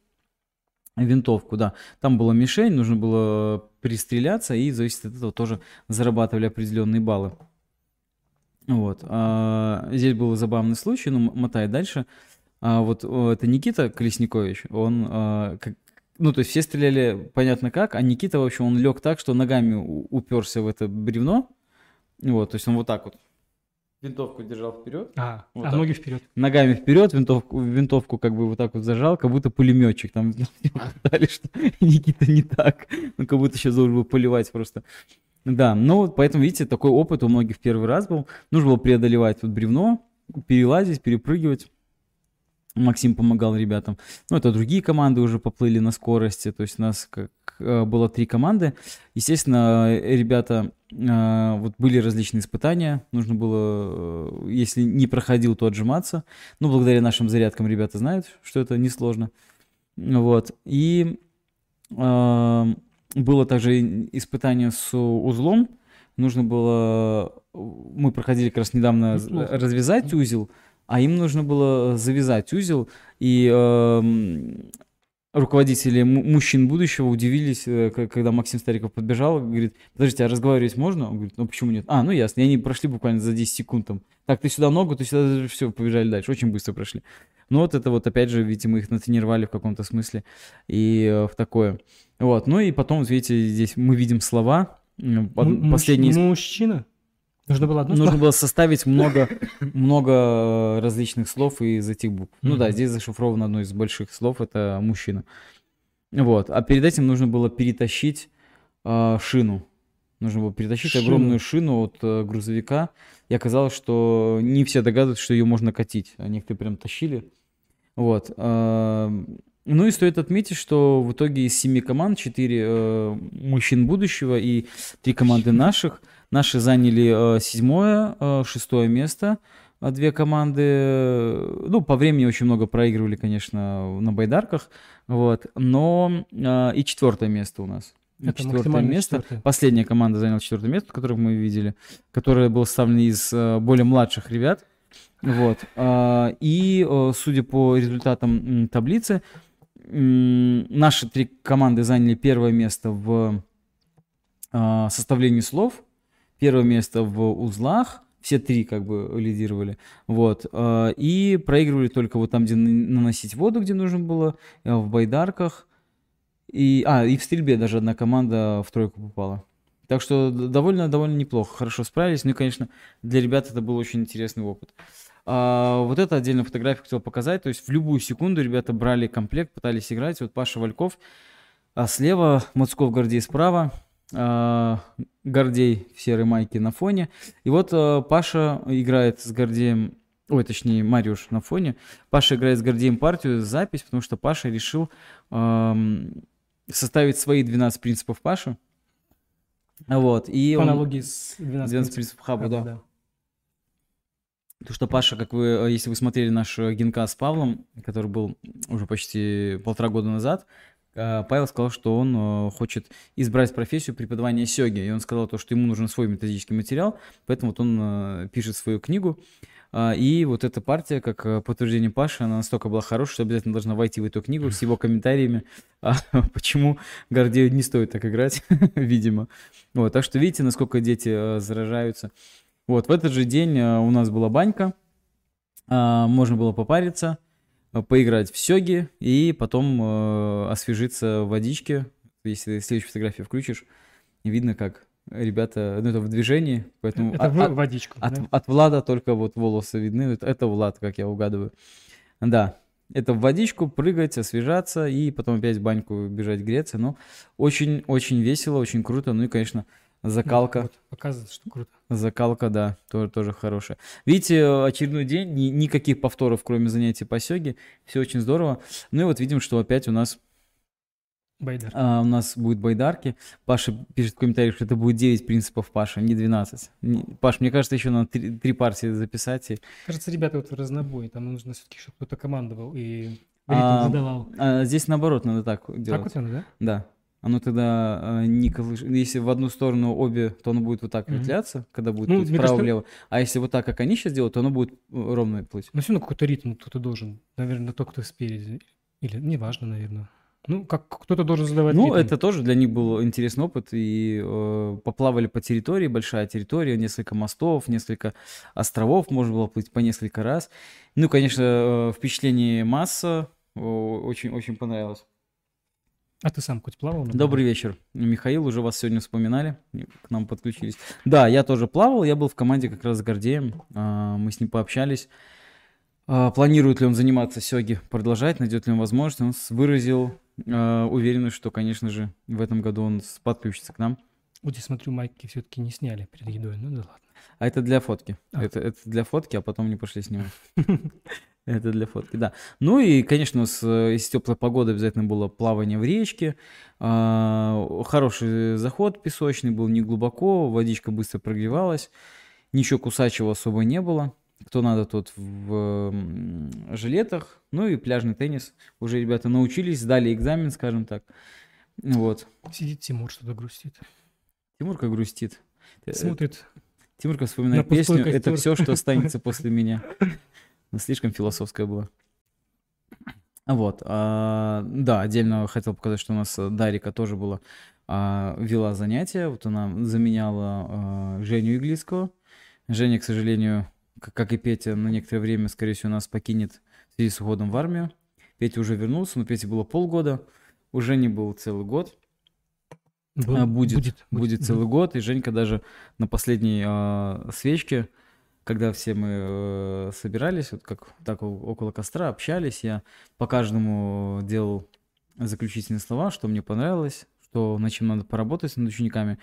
винтовку, да. Там была мишень, нужно было пристреляться, и зависит от этого тоже зарабатывали определенные баллы. Вот. а, здесь был забавный случай, ну, м- мотай дальше. А, вот о, это Никита Колесникович, он, а, как- ну, то есть все стреляли понятно как, а Никита, в общем, он лег так, что ногами уперся в это бревно, вот, то есть он вот так вот винтовку держал вперед, А, Вот а так. ноги вперед. ногами вперед, винтовку, винтовку как бы вот так вот зажал, как будто пулеметчик. Там сказали, что Никита не так. Ну, как будто сейчас должен был поливать просто. Да, ну, вот поэтому, видите, такой опыт у многих первый раз был. Нужно было преодолевать вот бревно, перелазить, перепрыгивать. Максим помогал ребятам. Ну, это другие команды уже поплыли на скорости. То есть у нас как э, было три команды. Естественно, ребята, э, вот были различные испытания. Нужно было, э, если не проходил, то отжиматься. Ну, благодаря нашим зарядкам ребята знают, что это несложно. Вот. И было также испытание с узлом. Нужно было... Мы проходили как раз недавно Неплохо. развязать узел, а им нужно было завязать узел. И эм, руководители му- мужчин будущего удивились, э, когда Максим Стариков подбежал, говорит, подождите, а разговаривать можно? Он говорит, ну почему нет? А, ну ясно, и они прошли буквально за 10 секунд там. Так, ты сюда ногу, ты сюда, все, побежали дальше, очень быстро прошли. Ну вот это вот, опять же, видите, мы их натренировали в каком-то смысле и э, в такое. Вот, ну и потом, видите, здесь мы видим слова, м, последний Мужчина? Нужно было одно Нужно слово? было составить много, много э, различных слов из этих букв. Ну да, здесь зашифровано одно из больших слов, это мужчина. Вот, а перед этим нужно было перетащить э, шину. Нужно было перетащить Шину. огромную шину от э, грузовика. И оказалось, что не все догадываются, что ее можно катить. А некоторые прям тащили. Вот. эм, Ну и стоит отметить, что в итоге из семи команд четыре э, мужчин будущего и три команды наших. Наши заняли э, седьмое, э, шестое место. А две команды, э, ну, по времени очень много проигрывали, конечно, на байдарках. Вот. Но э, и четвертое место у нас. Это четвертое место. четвертое. Последняя команда заняла четвертое место, которое мы видели, которое было составлено из э, более младших ребят. Вот. И, э, судя по результатам таблицы, наши три команды заняли первое место в составлении слов, первое место в узлах, все три как бы лидировали, вот, а, и проигрывали только вот там, где наносить воду, где нужно было, э, в байдарках, и, а, и в стрельбе даже одна команда в тройку попала. Так что д- довольно, довольно неплохо, хорошо справились. Ну и, конечно, для ребят это был очень интересный опыт. А, вот это отдельно фотографию хотел показать. То есть в любую секунду ребята брали комплект, пытались играть. Вот Паша Вальков а слева, Мацков Гордей справа, Гордей в серой майке на фоне. И вот а, Паша играет с Гордеем, ой, точнее, Мариуш на фоне. Паша играет с Гордеем партию, запись, потому что Паша решил ам, составить свои 12 принципов Паши. Вот, и По он- аналогии с 12 12 принципов Хаба, да. да. Потому что Паша, как вы, э, если вы смотрели наш э, генка с Павлом, который был уже почти полтора года назад, э, Павел сказал, что он э, хочет избрать профессию преподавания сёги. И он сказал то, что ему нужен свой методический материал, поэтому вот он э, пишет свою книгу. И вот эта партия, как э, подтверждение Паши, она настолько была хорошая, что обязательно должна войти в эту книгу с его комментариями, а, почему Гордею не стоит так играть, видимо. Вот, так что видите, насколько дети э, заражаются. Вот, в этот же день э, у нас была банька, можно было попариться, э, поиграть в сёги и потом э, освежиться в водичке. Если следующую фотографию включишь, видно, как ребята, ну это в движении, поэтому Это от- в от- водичку. от, да? от Влада только вот волосы видны. Это, это Влад, как я угадываю. Да. Это в водичку прыгать, освежаться и потом опять в баньку бежать греться. Ну, очень-очень весело, очень круто. Ну и, конечно, закалка. Вот, показывает, что круто. Закалка, да, тоже, тоже хорошая. Видите, очередной день, ни, никаких повторов, кроме занятий по сёге. Все очень здорово. Ну и вот видим, что опять у нас Байдар. а, у нас будет байдарки. Паша пишет в комментариях, что это будет 9 принципов Паша, не 12. Не- Паш, мне кажется, еще надо три, три партии записать. и- Кажется, ребята вот в разнобой. Там нужно все-таки, чтобы кто-то командовал и А, задавал. а, здесь наоборот надо так делать. Так вот надо, да? Да. Оно тогда э, не колыш... Если в одну сторону обе, то оно будет вот так вертляться, когда будет Ну, мне кажется-. А если вот так, как они сейчас делают, то оно будет э, ровно плыть. Но все равно какой-то ритм кто-то должен. Наверное, тот, кто спереди. Или неважно, наверное. Ну, как кто-то должен задавать Ну, ритм. это тоже для них был интересный опыт. И э, поплавали по территории, большая территория, несколько мостов, несколько островов, можно было плыть по несколько раз. Ну, конечно, э, впечатление масса. Очень-очень понравилось. А ты сам хоть плавал? на Добрый вечер, Михаил, уже вас сегодня вспоминали, к нам подключились. Да, я тоже плавал, я был в команде как раз с Гордеем, а, мы с ним пообщались. А, Планирует ли он заниматься сёги, продолжать, найдет ли он возможность. Он выразил а, уверенность, что, конечно же, в этом году он подключится к нам. Вот я смотрю, майки все-таки не сняли перед едой. Ну да ладно. А это для фотки. А. Это, это для фотки, а потом не пошли снимать. Это для фотки, да. Ну и, конечно, с, э, если теплая погода, обязательно было плавание в речке. А, Хороший заход песочный был, не глубоко, водичка быстро прогревалась. Ничего кусачего особо не было. Кто надо, тот в жилетах. Ну и пляжный теннис. Уже ребята научились, сдали экзамен, скажем так. Вот. Сидит Тимур, что-то грустит. Тимурка грустит. Э, Смотрит. Тимурка На вспоминает песню «Это костер». все, что останется после меня». Ну, Слишком философская была. Вот. а, да, отдельно хотел показать, что у нас э, Дарика тоже была, а, вела занятия. Вот она заменяла а, Женю Иглицкого. Женя, к сожалению, как и Петя, на некоторое время, скорее всего, нас покинет в связи с уходом в армию. Петя уже вернулся, но Пете было полгода. У Жени был целый год. Был- А, будет, будет, целый год. И Женька даже на последней а, свечке, когда все мы э, собирались, вот как так около костра, общались, я по каждому делал заключительные слова, что мне понравилось, что над чем надо поработать над учениками.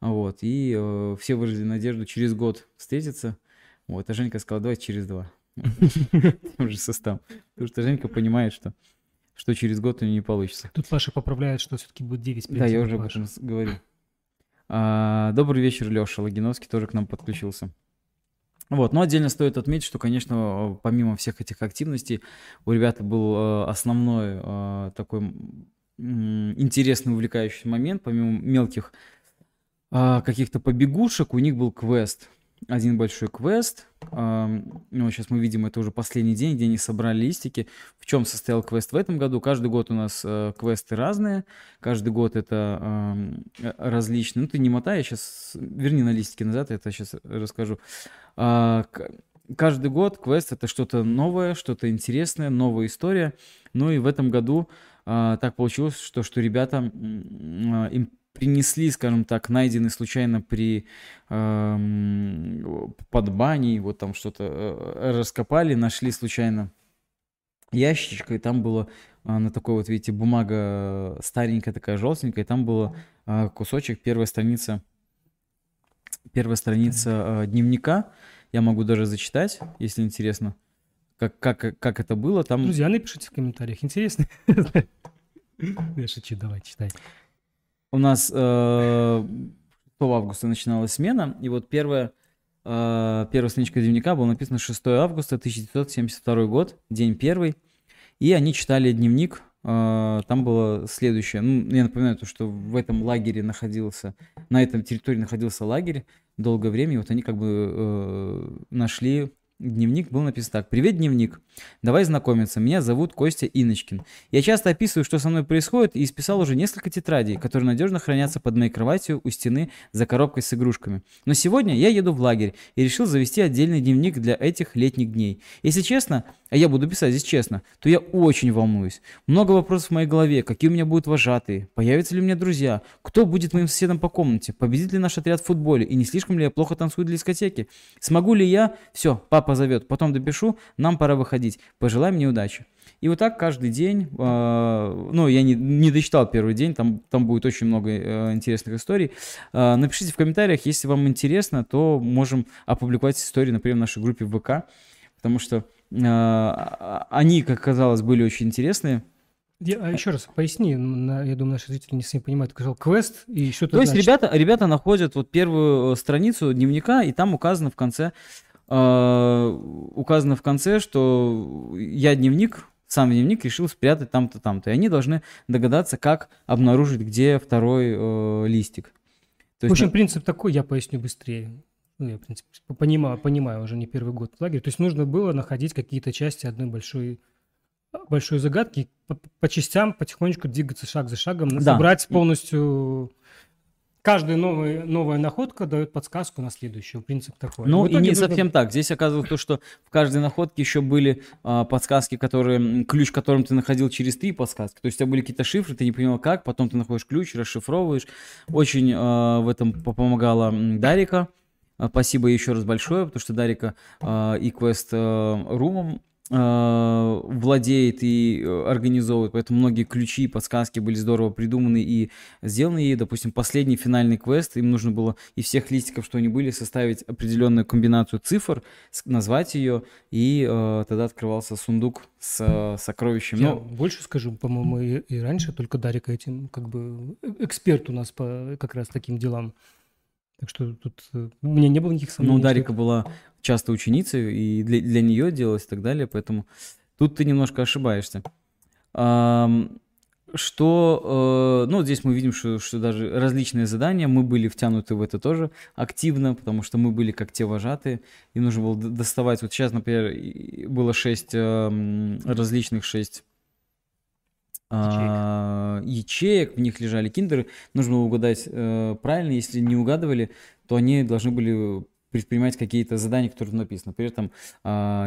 Вот. И э, все выразили надежду через год встретиться. Вот. А Женька сказала, давай через два. Тем же составом. Потому что Женька понимает, что, что через год у нее не получится. Тут Паша поправляет, что все-таки будет 9 Да, я уже об этом говорил. А, добрый вечер, Леша Логиновский тоже к нам подключился. Вот, но отдельно стоит отметить, что, конечно, помимо всех этих активностей, у ребят был э, основной э, такой интересный, увлекающий момент, помимо мелких а, каких-то побегушек, у них был квест. Один большой квест. Ну, сейчас мы видим, это уже последний день, где они собрали листики. В чем состоял квест в этом году? Каждый год у нас э, квесты разные. Каждый год это э, различные. Ну, ты не мотай, я сейчас... Верни на листики назад, я это сейчас расскажу. А, Каждый год квест это что-то новое, что-то интересное, новая история. Ну и в этом году а, так получилось, что, что ребята а, им принесли, скажем так, найденный случайно при эм, под баней, вот там что-то э, раскопали, нашли случайно ящичек, и там было а, на такой вот, видите, бумага старенькая такая, желтенькая, и там было а, кусочек, первая страница, первая страница а, дневника, я могу даже зачитать, если интересно, как, как, как это было, там... Друзья, напишите в комментариях. Интересно? Я шучу, давай, читай. У нас э, 6 августа начиналась смена, и вот первая, э, первая страничка дневника была написана 6 августа 1972 год, день первый, и они читали дневник, э, там было следующее, ну, я напоминаю, то, что в этом лагере находился, на этом территории находился лагерь долгое время, и вот они как бы э, нашли дневник, был написан так. «Привет, дневник. Давай знакомиться. Меня зовут Костя Иночкин. Я часто описываю, что со мной происходит, и исписал уже несколько тетрадей, которые надежно хранятся под моей кроватью у стены за коробкой с игрушками. Но сегодня я еду в лагерь и решил завести отдельный дневник для этих летних дней. Если честно, а я буду писать здесь честно, то я очень волнуюсь. Много вопросов в моей голове, какие у меня будут вожатые, появятся ли у меня друзья, кто будет моим соседом по комнате, победит ли наш отряд в футболе и не слишком ли я плохо танцую для дискотеки, смогу ли я... Все, папа позовет. Потом допишу, нам пора выходить. Пожелай мне удачи. И вот так каждый день, э, ну, я не, не дочитал первый день, там, там будет очень много э, интересных историй. Э, напишите в комментариях, если вам интересно, то можем опубликовать истории, например, в нашей группе ВК, потому что э, они, как казалось, были очень интересные. Я, а еще раз поясни, на, я думаю, наши зрители не совсем понимают. Сказал квест и что-то То есть ребята, ребята находят вот первую страницу дневника, и там указано в конце, э, указано в конце, что я дневник сам дневник решил спрятать там-то, там-то. И они должны догадаться, как обнаружить, где второй э, листик. То есть, в общем, на... принцип такой, я поясню быстрее. Ну, я, в принципе, понимаю, понимаю уже не первый год в лагере. То есть нужно было находить какие-то части одной большой большой загадки, по, по частям потихонечку двигаться шаг за шагом, да. собрать полностью каждая новая, новая находка дает подсказку на следующую. Принцип такой. Ну и не нужно... совсем так. Здесь оказывается то, что в каждой находке еще были а, подсказки, которые, ключ, которым ты находил через три подсказки. То есть у тебя были какие-то шифры, ты не понимал как, потом ты находишь ключ, расшифровываешь. Очень а, в этом помогала Дарика. А, спасибо еще раз большое, потому что Дарика а, и квест румом Э, владеет и э, организовывает, поэтому многие ключи и подсказки были здорово придуманы и сделаны ей. Допустим, последний финальный квест, им нужно было из всех листиков, что они были, составить определенную комбинацию цифр, назвать ее, и э, тогда открывался сундук с э, сокровищем. Я Но... больше скажу, по-моему, и, и раньше только Дарика этим, как бы, э, эксперт у нас по как раз таким делам. Так что тут у меня не было никаких сомнений. Ну, Дарика была часто ученицей, и для, для нее делалось и так далее, поэтому тут ты немножко ошибаешься. Что, э, ну, здесь мы видим, что, что даже различные задания, мы были втянуты в это тоже активно, потому что мы были как те вожатые, и нужно было доставать, вот сейчас, например, было шесть различных, шесть ячеек. ячеек, в них лежали киндеры, нужно было угадать э, правильно, если не угадывали, то они должны были предпринимать какие-то задания, которые написаны. Например, там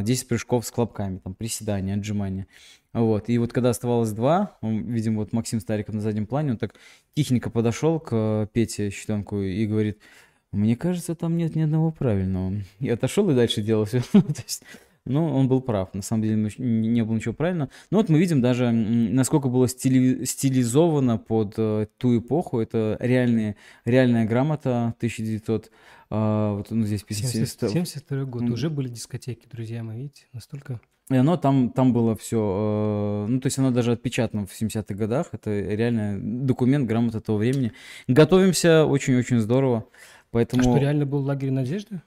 10 а, прыжков с клопками, там приседания, отжимания. Вот. И вот когда оставалось два, он, видимо, вот Максим Стариков на заднем плане, он так тихенько подошел к э, Пете Щетенку и говорит, мне кажется, там нет ни одного правильного. И отошел и дальше делал все. Ну, он был прав. На самом деле не было ничего правильного. Но вот мы видим даже, насколько было стили, стилизовано под э, ту эпоху. Это реальные, реальная грамота 1900. А, вот ну, здесь 70, 72 год. Уже были дискотеки, друзья мои, видите? Настолько... И оно там, там было все, э, ну, то есть оно даже отпечатано в 70-х годах, это реально документ, грамота того времени. Готовимся очень-очень здорово, поэтому... А что, реально был лагерь надежды?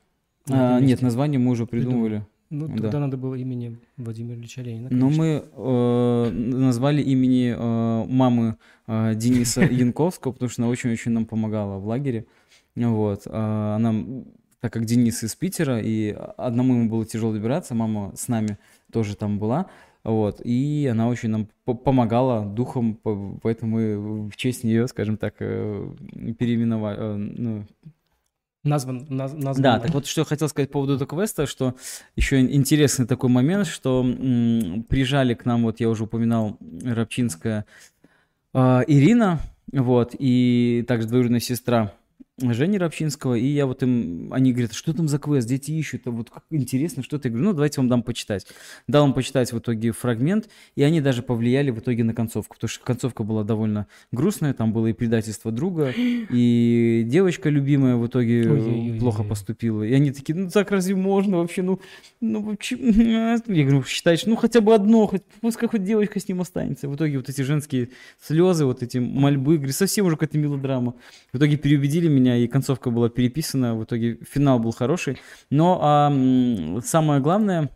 А, нет, название мы уже придумывали. Придумали. Ну, тогда да. надо было имени Владимира Ильича Ленина. Но мы э, назвали имени э, мамы э, Дениса Янковского, потому что она очень-очень нам помогала в лагере. Вот. Э, она, так как Денис из Питера, и одному ему было тяжело добираться, мама с нами тоже там была. Вот, и она очень нам помогала духом, поэтому мы в честь нее, скажем так, э, переименовали, э, ну, Назван, наз, назван. Да, так вот, что я хотел сказать по поводу этого квеста, что еще интересный такой момент, что м, приезжали к нам, вот я уже упоминал, Рабчинская э, Ирина, вот, и также двоюродная сестра Жени Рабчинского, и я вот им, они говорят, что там за квест, дети ищут, а вот как интересно, что ты, я говорю, ну давайте вам дам почитать. Дал им почитать в итоге фрагмент, и они даже повлияли в итоге на концовку, потому что концовка была довольно грустная, там было и предательство друга, и девочка любимая в итоге Ой-ой-ой. плохо поступила, и они такие, ну так разве можно вообще, ну, ну вообще, я говорю, считаешь, ну хотя бы одно, хоть, пускай хоть девочка с ним останется. В итоге вот эти женские слезы, вот эти мольбы, говорю, совсем уже какая-то мелодрама. В итоге переубедили меня меня и концовка была переписана, в итоге финал был хороший. Но а, самое главное,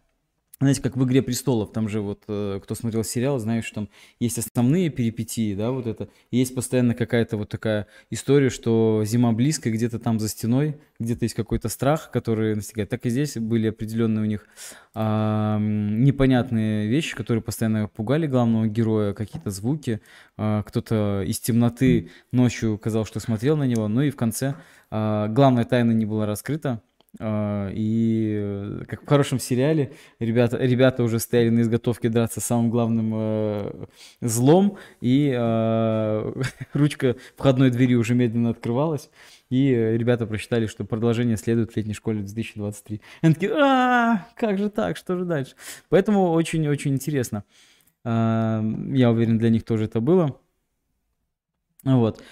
знаете, как в «Игре престолов», там же вот, э, кто смотрел сериал, знает, что там есть основные перипетии, да, вот это. Есть постоянно какая-то вот такая история, что зима близко, где-то там за стеной, где-то есть какой-то страх, который настигает. Так и здесь были определенные у них а, непонятные вещи, которые постоянно пугали главного героя, какие-то звуки. А, кто-то из темноты ночью казал, что смотрел на него, ну и в конце а, главная тайна не была раскрыта, и э, как в хорошем сериале, ребята, ребята уже стояли на изготовке драться с самым главным э, злом, и э, ручка входной двери уже медленно открывалась, и ребята прочитали, что продолжение следует в летней школе 2023. И они такие, а, как же так, что же дальше? Поэтому очень-очень интересно. А, я уверен, для них тоже это было. Вот.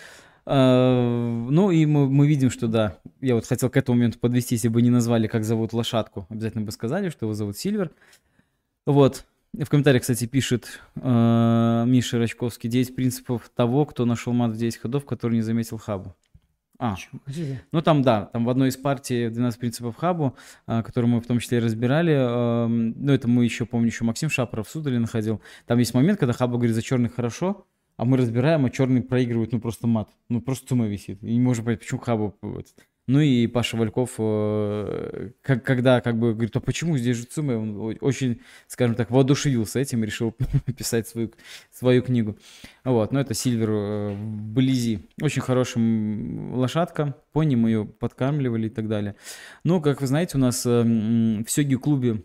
А, ну и мы, мы видим, что да, я вот хотел к этому моменту подвести, если бы не назвали, как зовут лошадку, обязательно бы сказали, что его зовут Сильвер. Вот. В комментариях, кстати, пишет э, Миша Рачковский 9 принципов того, кто нашел мат в 10 ходов, который не заметил хабу. А, ну там, да, там в одной из партий 12 принципов хабу, э, которую мы в том числе разбирали, э, ну это мы еще, помню, еще Максим Шапоров в Судале находил. Там есть момент, когда хаба говорит за черных хорошо, а мы разбираем, а черный проигрывает, ну, просто мат. Ну, просто тума висит. И не можем понять, почему Хаба... Ну и Паша Вальков, э, как, когда как бы говорит, а почему здесь же Цуме, он очень, скажем так, воодушевился этим и решил писать свою, свою книгу. Вот, но это Сильвер э, вблизи. Очень хорошая лошадка, пони мы ее подкармливали и так далее. Ну, как вы знаете, у нас э, в Сёги-клубе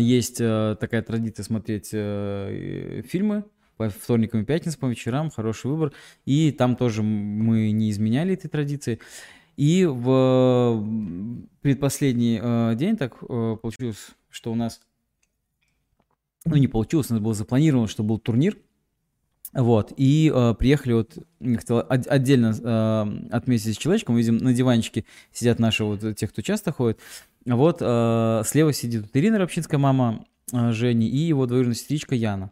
есть такая традиция смотреть фильмы по вторникам и пятницам, по вечерам, хороший выбор. И там тоже мы не изменяли этой традиции. И в предпоследний э, день так э, получилось, что у нас, ну не получилось, у нас было запланировано, что был турнир. Вот, и э, приехали вот, хотел отдельно э, отметить с человечком, видим, на диванчике сидят наши вот, те, кто часто ходит. Вот, э, слева сидит Ирина Рабчинская, мама э, Жени, и его двоюродная сестричка Яна.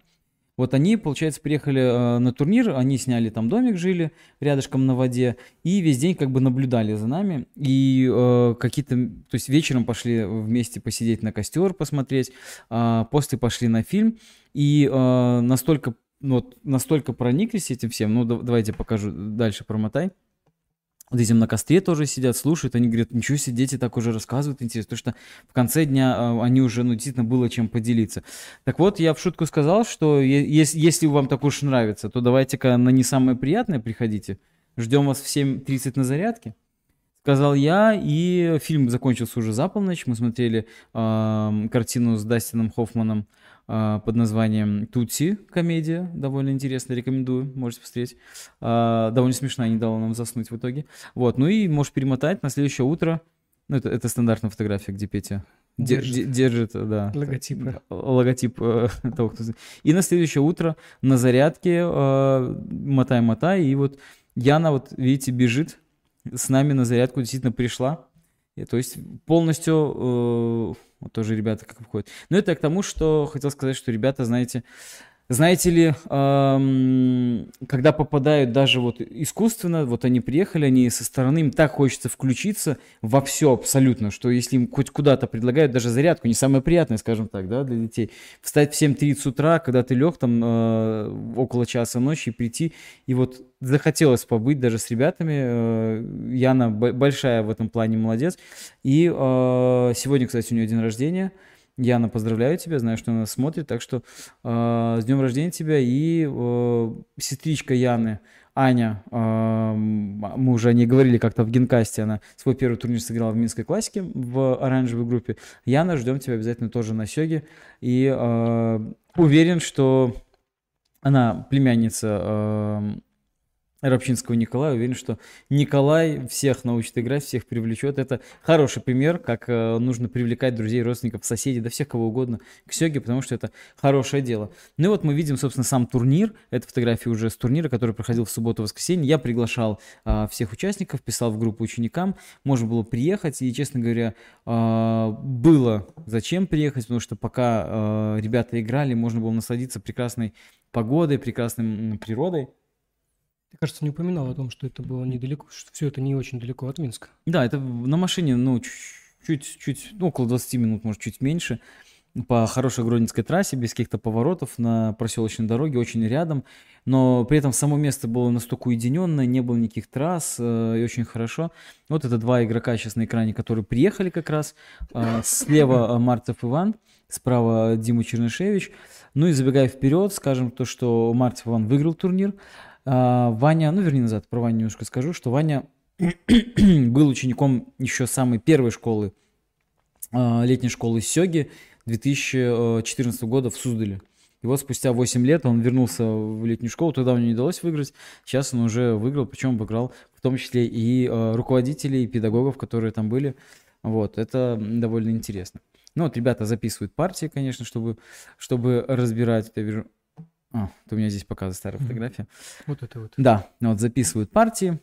Вот они, получается, приехали э, на турнир, они сняли там домик, жили рядышком на воде, и весь день как бы наблюдали за нами. И э, какие-то, то есть вечером пошли вместе посидеть на костер, посмотреть, э, после пошли на фильм, и э, настолько, ну, вот, настолько прониклись этим всем, ну давайте покажу, дальше промотай вот этим на костре тоже сидят, слушают, они говорят, ничего себе, дети так уже рассказывают, интересно, потому что в конце дня э, они уже, ну, действительно было чем поделиться. Так вот, я в шутку сказал, что если, если вам так уж нравится, то давайте-ка на не самое приятное приходите. Ждем вас в 7.30 на зарядке. Сказал я, и фильм закончился уже за полночь. Мы смотрели э, картину с Дастином Хоффманом а, под названием «Тутси» комедия, довольно интересная, рекомендую, можете посмотреть. А, довольно смешная, не дала нам заснуть в итоге. Вот, ну и можешь перемотать на следующее утро. Ну, это, это стандартная фотография, где Петя держит, держит да. Логотип. Логотип э, того, кто... И на следующее утро на зарядке э, мотай-мотай, и вот Яна, вот видите, бежит с нами на зарядку, действительно пришла. И, то есть полностью э, вот тоже ребята как выходят. Но это к тому, что хотел сказать, что ребята, знаете, знаете ли, эм, когда попадают даже вот искусственно, вот они приехали, они со стороны, им так хочется включиться во все абсолютно, что если им хоть куда-то предлагают даже зарядку, не самое приятное, скажем так, да, для детей, встать в 7.30 утра, когда ты лег там э, около часа ночи, и прийти, и вот захотелось побыть даже с ребятами. Э, Яна большая в этом плане молодец. И э, сегодня, кстати, у нее день рождения – Яна, поздравляю тебя, знаю, что она смотрит, так что э, с днем рождения тебя и э, сестричка Яны, Аня, э, мы уже о ней говорили как-то в Генкасте, она свой первый турнир сыграла в Минской классике в оранжевой группе. Яна, ждем тебя обязательно тоже на Сёге и э, уверен, что она племянница э, Рабчинского Николая. Уверен, что Николай всех научит играть, всех привлечет. Это хороший пример, как э, нужно привлекать друзей, родственников, соседей, да всех кого угодно к Сёге, потому что это хорошее дело. Ну и вот мы видим, собственно, сам турнир. Это фотографии уже с турнира, который проходил в субботу-воскресенье. Я приглашал а, всех участников, писал в группу ученикам. Можно было приехать, и, честно говоря, а, было зачем приехать, потому что пока а, ребята играли, можно было насладиться прекрасной погодой, прекрасной природой. Ты, кажется, не упоминал о том, что это было недалеко, что все это не очень далеко от Минска. Да, это на машине, ну, чуть, чуть, ну, около 20 минут, может, чуть меньше. По хорошей Гродненской трассе, без каких-то поворотов, на проселочной дороге, очень рядом. Но при этом само место было настолько уединенное, не было никаких трасс, э, и очень хорошо. Вот это два игрока сейчас на экране, которые приехали как раз. Э, слева Мартов Иван, справа Дима Чернышевич. Ну и забегая вперед, скажем то, что Мартов Иван выиграл турнир. А, Ваня, ну вернее назад, про Ваню немножко скажу, что Ваня был учеником еще самой первой школы, а, летней школы Сёги 2014 года в Суздале. И вот спустя 8 лет он вернулся в летнюю школу, тогда у него не удалось выиграть, сейчас он уже выиграл, причем обыграл в том числе и э, руководителей, и педагогов, которые там были. Вот, это довольно интересно. Ну вот ребята записывают партии, конечно, чтобы, чтобы разбирать. Я вижу... А, это у меня здесь показывает старая фотография. Вот это вот. Да, вот записывают партии.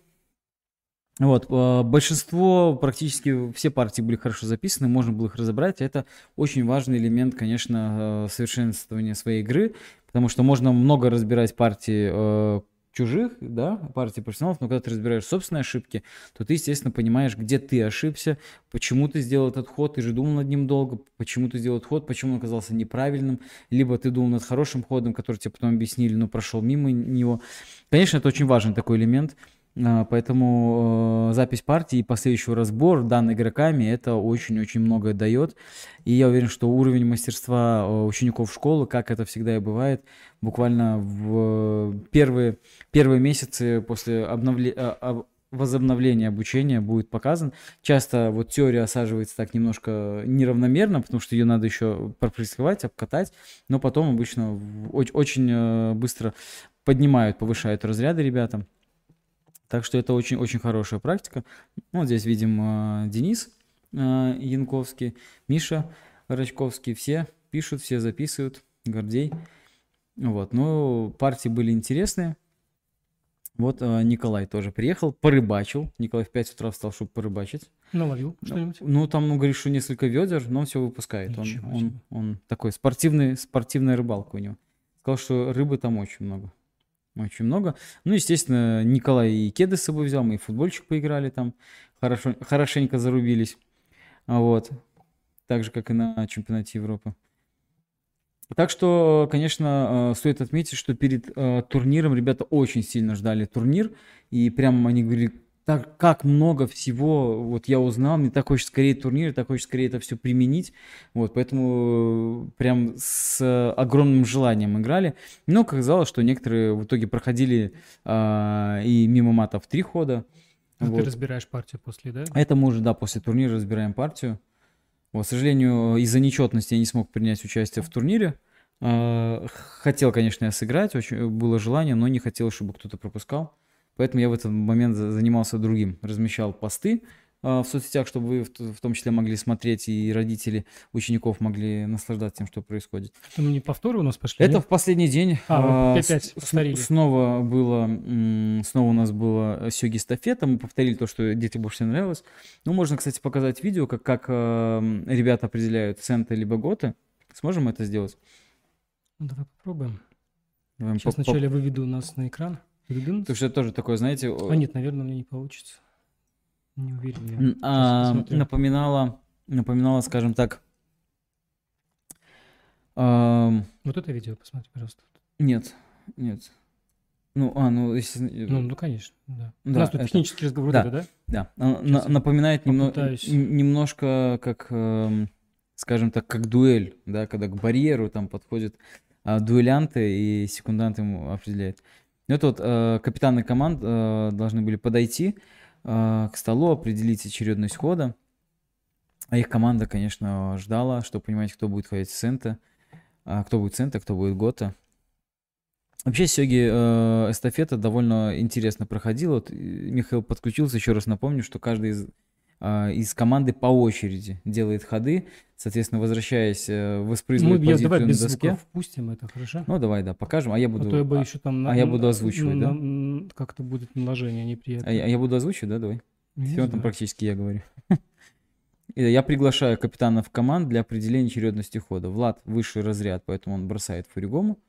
Вот, э, большинство, практически все партии были хорошо записаны, можно было их разобрать. Это очень важный элемент, конечно, э, совершенствования своей игры, потому что можно много разбирать партии э, чужих, да, партии профессионалов, но когда ты разбираешь собственные ошибки, то ты, естественно, понимаешь, где ты ошибся, почему ты сделал этот ход, ты же думал над ним долго, почему ты сделал этот ход, почему он оказался неправильным, либо ты думал над хорошим ходом, который тебе потом объяснили, но прошел мимо него. Конечно, это очень важный такой элемент, поэтому э, запись партии и последующий разбор данных игроками это очень-очень многое дает. И я уверен, что уровень мастерства э, учеников школы, как это всегда и бывает, буквально в первые, первые месяцы после обновления э, возобновления обучения будет показан. Часто вот теория осаживается так немножко неравномерно, потому что ее надо еще пропрактиковать, обкатать, но потом обычно очень быстро поднимают, повышают разряды ребятам. Так что это очень-очень хорошая практика. Ну, вот здесь видим э, Денис э, Янковский, Миша Рачковский. Все пишут, все записывают. Гордей. Вот. Ну, партии были интересные. Вот э, Николай тоже приехал, порыбачил. Николай в 5 утра встал, чтобы порыбачить. Наловил что-нибудь? Ну, там, ну, что несколько ведер, но он все выпускает. Он, он, он такой спортивный, спортивная рыбалка у него. Сказал, что рыбы там очень много. Очень много. Ну, естественно, Николай и кеды с собой взял, мы и футбольчик поиграли там, хорошо, хорошенько зарубились. Вот. Так же, как и на чемпионате Европы. Так что, конечно, э, стоит отметить, что перед э, турниром ребята очень сильно ждали турнир. И прямо они говорили, так как много всего вот я узнал, мне так хочется скорее турнир, так хочется скорее это все применить, вот, поэтому э, прям с огромным желанием играли, но оказалось, что некоторые в итоге проходили а, и мимо матов три хода. А вот. Ты разбираешь партию после, да? Это мы уже, да, после турнира разбираем партию. Вот, к сожалению, из-за нечетности я не смог принять участие в турнире. А, хотел, конечно, я сыграть, очень было желание, но не хотел, чтобы кто-то пропускал. Поэтому я в этот момент занимался другим. Размещал посты а, в соцсетях, чтобы вы в том числе могли смотреть, и родители учеников могли наслаждаться тем, что происходит. Там не повторы у нас пошли? Это нет? в последний день. А, опять повторили. Снова было, снова у нас было сёги эстафета, мы повторили то, что детям больше всего нравилось. Ну, можно, кстати, показать видео, как, как ребята определяют центы либо готы. Сможем это сделать? Ну, давай попробуем. Давай Сейчас вначале выведу нас на экран. Потому что это тоже такое, знаете... А нет, наверное, мне не получится. Не уверен я. А, напоминала, напоминала, скажем так... А... Вот это видео посмотри, пожалуйста. Нет, нет. Ну, а, ну, если... Ну, ну, конечно, да. да У нас тут это... технический разговор, да, это, да? Да, на, напоминает немного, немножко как, э, скажем так, как дуэль, да, когда к барьеру там подходят а, дуэлянты и секунданты ему определяют. Ну, это вот э, капитаны команд э, должны были подойти э, к столу, определить очередность хода. А их команда, конечно, ждала, чтобы понимать, кто будет ходить в центр, а кто будет центр, кто будет гота. Вообще, Сёги э, эстафета довольно интересно проходила. Вот Михаил подключился, еще раз напомню, что каждый из из команды по очереди делает ходы, соответственно, возвращаясь, э, воспроизводит ну, позицию давай на без доске. Звуков впустим это, хорошо? Ну, давай, да, покажем, а я буду... А то я боюсь, что там... А, а я буду озвучивать, на, да? На, как-то будет наложение неприятное. А, а я буду озвучивать, да, давай? Не Все, там практически я говорю. Я приглашаю капитана в команд для определения очередности хода. Влад высший разряд, поэтому он бросает фуригому.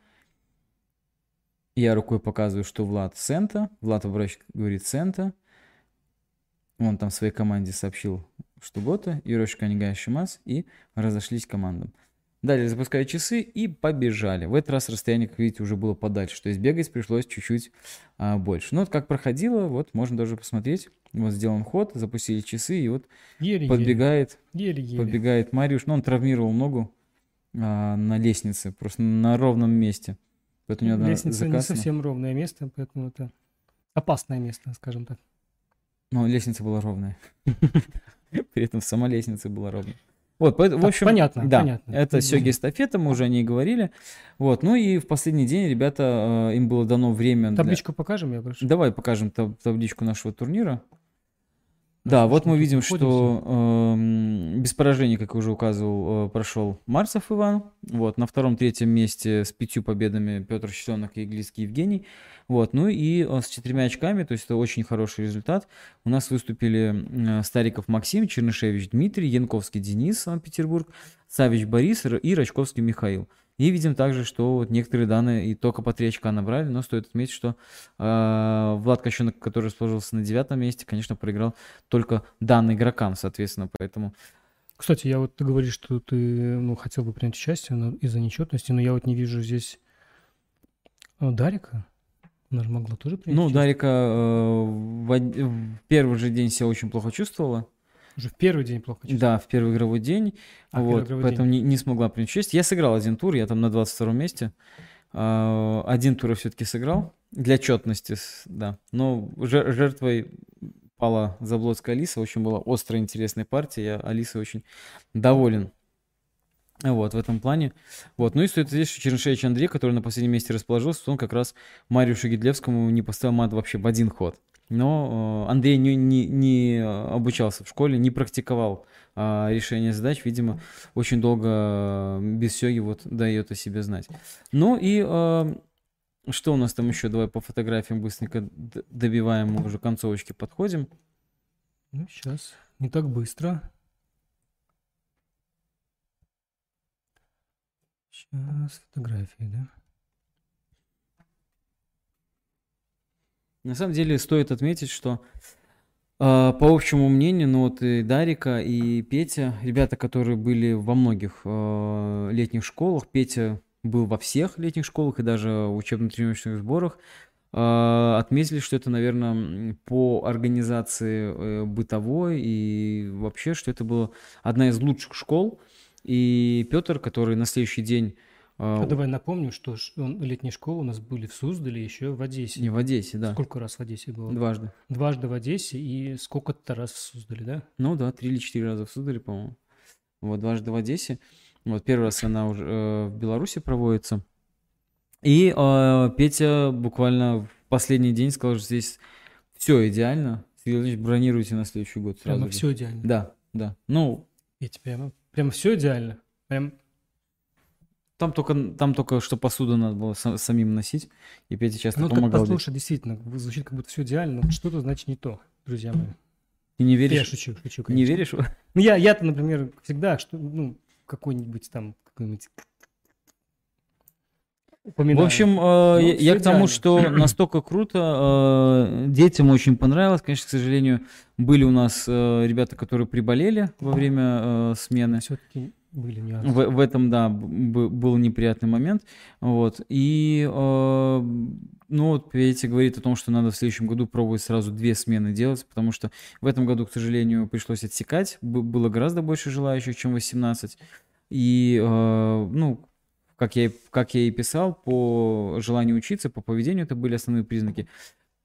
Я рукой показываю, что Влад Сента. Влад обращает, говорит Сента. Он там своей команде сообщил, что гота, Юрошка Нигай Шимас, и разошлись командам. Далее запускаю часы и побежали. В этот раз расстояние, как видите, уже было подальше. То есть бегать пришлось чуть-чуть а, больше. Ну вот как проходило, вот можно даже посмотреть. Вот сделан ход, запустили часы, и вот еле, подбегает, еле, еле. подбегает Мариуш. Ну он травмировал ногу а, на лестнице, просто на ровном месте. Поэтому Лестница не совсем ровное место, поэтому это опасное место, скажем так. Но лестница была ровная. При этом сама лестница была ровная. Вот, поэтому, в Так, общем, понятно, да, понятно. это Мгм. сёги эстафета, мы уже о ней говорили. Вот, ну и в последний день ребята, э, им было дано время для- Табличку покажем, я прошу. Давай покажем таб- табличку нашего турнира. Да, вот мы видим, что эм, без поражений, как я уже указывал, э, прошел Марцев Иван. Вот, на втором-третьем месте с пятью победами Петр Щеленок и Иглицкий Евгений. Вот, ну и э, с четырьмя очками, то есть это очень хороший результат. У нас выступили э, Стариков Максим, Чернышевич Дмитрий, Янковский Денис, Санкт-Петербург, Савич Борис и Рачковский Михаил. И видим также, что вот некоторые данные и только по 3 очка набрали, но стоит отметить, что э, Влад Кощенок, который расположился на девятом месте, конечно, проиграл только данным игрокам, соответственно, поэтому... Кстати, я вот ты говоришь, что ты ну, хотел бы принять участие но из-за нечетности, но я вот не вижу здесь а, Дарика. Она же могла тоже принять Ну, участие. Дарика э, в, од- в первый же день себя очень плохо чувствовала. Уже в первый день плохо чувствовала. Да, в первый игровой день. А, вот, игровой поэтому не, не смогла принять участие. Я сыграл один тур, я там на 22 месте. А, один тур я все-таки сыграл. Для четности, да. Но жер- жертвой пала Заблодская Алиса. Очень была острая, интересная партия. Я Алисой очень доволен. Вот, в этом плане. Вот, ну и стоит здесь, что Чернышевич Андрей, который на последнем месте расположился, он как раз Марию Гидлевскому не поставил мат вообще в один ход. Но э, Андрей не, не, не обучался в школе, не практиковал а, решение задач, видимо, очень долго э, без сёги вот дает о себе знать. Ну и э, что у нас там еще? Давай по фотографиям быстренько добиваем, мы уже к концовочке подходим. Ну, сейчас. Не так быстро. Сейчас фотографии, да? На самом деле стоит отметить, что э, по общему мнению, ну вот и Дарика, и Петя, ребята, которые были во многих э, летних школах, Петя был во всех летних школах и даже в учебно-тренировочных сборах, э, отметили, что это, наверное, по организации э, бытовой и вообще, что это была одна из лучших школ. И Петр, который на следующий день А давай напомним, что летние школы у нас были в Суздале, еще в Одессе. не в Одессе, да, Сколько раз в Одессе было? дважды. Дважды в Одессе и сколько-то раз в Суздале, да? Ну да, три или четыре раза в Суздале, по-моему. Вот, дважды в Одессе. Вот, первый раз она уже э, в Беларуси проводится. И э, Петя буквально в последний день сказал, что здесь все идеально. Сергей Владимирович, бронируйте на следующий год сразу Прямо же. все идеально. Да, да. Ну, Ведь прямо, прямо все идеально. Прям там только, там только что посуду надо было са- самим носить, и Петя часто Ну, вот как помогал. здесь. действительно, звучит как будто все идеально, но что-то значит не то, друзья мои. Ты не Я веришь? шучу, шучу, Не конечно. веришь? Ну, я, я-то, например, всегда, что, ну, какой-нибудь там, какой-нибудь... В упоминаю. общем, э, я, всё я к тому, что настолько круто, э, детям очень понравилось. Конечно, к сожалению, были у нас э, ребята, которые приболели во время э, смены. все-таки были нюансы. В, в этом, да, б- был неприятный момент. Вот. И, э, ну, вот Петя говорит о том, что надо в следующем году пробовать сразу две смены делать, потому что в этом году, к сожалению, пришлось отсекать. Б- было гораздо больше желающих, чем 18. И, э, ну, как я, как я и писал, по желанию учиться, по поведению это были основные признаки,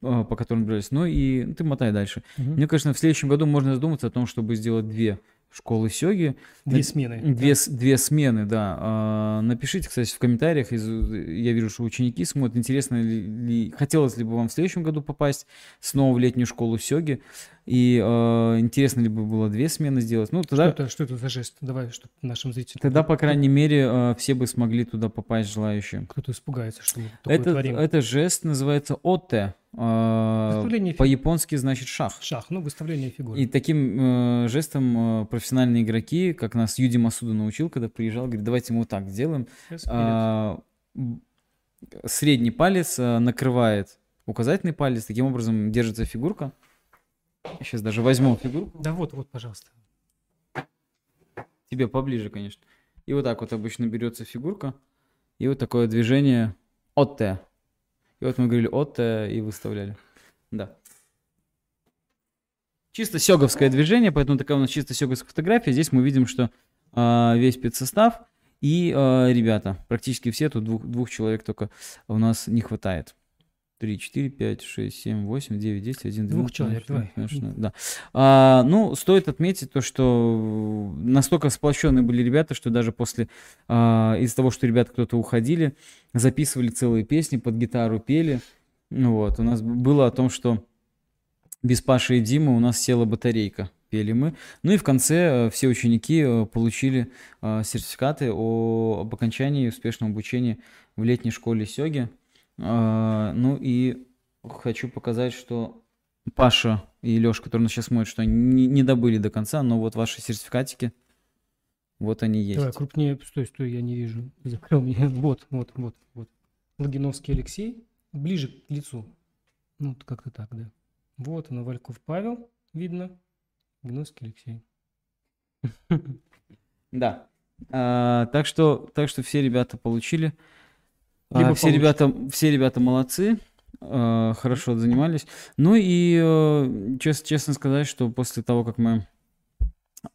э, по которым брались. Ну и ты мотай дальше. Мгм. Мне, конечно, в следующем году можно задуматься о том, чтобы сделать две школы сёги. Две смены. Две, с- две смены, да. А, Напишите, кстати, в комментариях. Я вижу, что ученики смотрят. Интересно ли, хотелось ли бы вам в следующем году попасть снова в летнюю школу Сёги? И а, интересно ли бы было две смены сделать? Ну, Что, тогда, это, что это за жест? Давай, чтобы нашим зрителям... тогда по крайней мере, а, все бы смогли туда попасть желающие. Кто-то испугается, что мы такое Это, творим. это жест называется оте. А, Выставление По-японски значит шах. Шах, ну, выставление фигур. И таким э, жестом э, профессиональные игроки, как нас Юди Масуда научил, когда приезжал, говорит, давайте мы вот так сделаем. А, средний палец а, накрывает указательный палец, таким образом держится фигурка. Сейчас даже возьму фигурку. Да вот, вот, пожалуйста. Тебе поближе, конечно. И вот так вот обычно берется фигурка. И вот такое движение от Т. И вот мы говорили от Т и выставляли. Да. Чисто сёговское движение, поэтому такая у нас чисто сёговская фотография. Здесь мы видим, что а, весь спецсостав и а, ребята, практически все, тут двух, двух человек только у нас не хватает. 3, 4, 5, 6, 7, 8, 9, 10, 11, 12. Двух человек, давай. Конечно, да. А, ну, стоит отметить то, что настолько сплощенные были ребята, что даже после, а, из-за того, что ребята кто-то уходили, записывали целые песни, под гитару пели. Ну вот, у нас было о том, что без Паши и Димы у нас села батарейка, пели мы. Ну и в конце э, все ученики э, получили э, сертификаты о, об окончании успешного обучения в летней школе Сёги. А, ну и хочу показать, что Паша и Леша, которые нас сейчас смотрят, что они не, не добыли до конца, но вот ваши сертификатики, вот они есть. Давай, крупнее, стой, стой, я не вижу. Закрыл меня. Вот, вот, вот, вот. Логиновский Алексей, ближе к лицу. Ну, вот как-то так, да. Вот оно, Вальков Павел, видно. Логиновский Алексей. Да. А, так что, так что все ребята получили. А, Либо все получат. ребята, все ребята молодцы, а, хорошо занимались. Ну и э, честно, честно сказать, что после того, как мы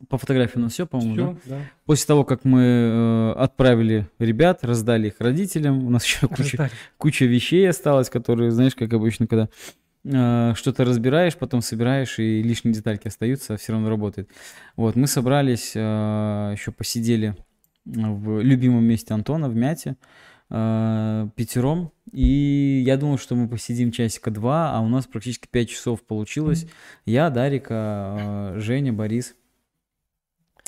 по фотографии у нас все, по-моему, да? Все, да. После того, как мы э, отправили ребят, раздали их родителям, у нас еще куча, куча вещей осталось, которые, знаешь, как обычно, когда э, что-то разбираешь, потом собираешь, и лишние детальки остаются, все равно работает. Вот, мы собрались, э, еще посидели в любимом месте Антона, в Мяте, э, пятером, и я думал, что мы посидим часика два, а у нас практически пять часов получилось. Я, Дарика, э, Женя, Борис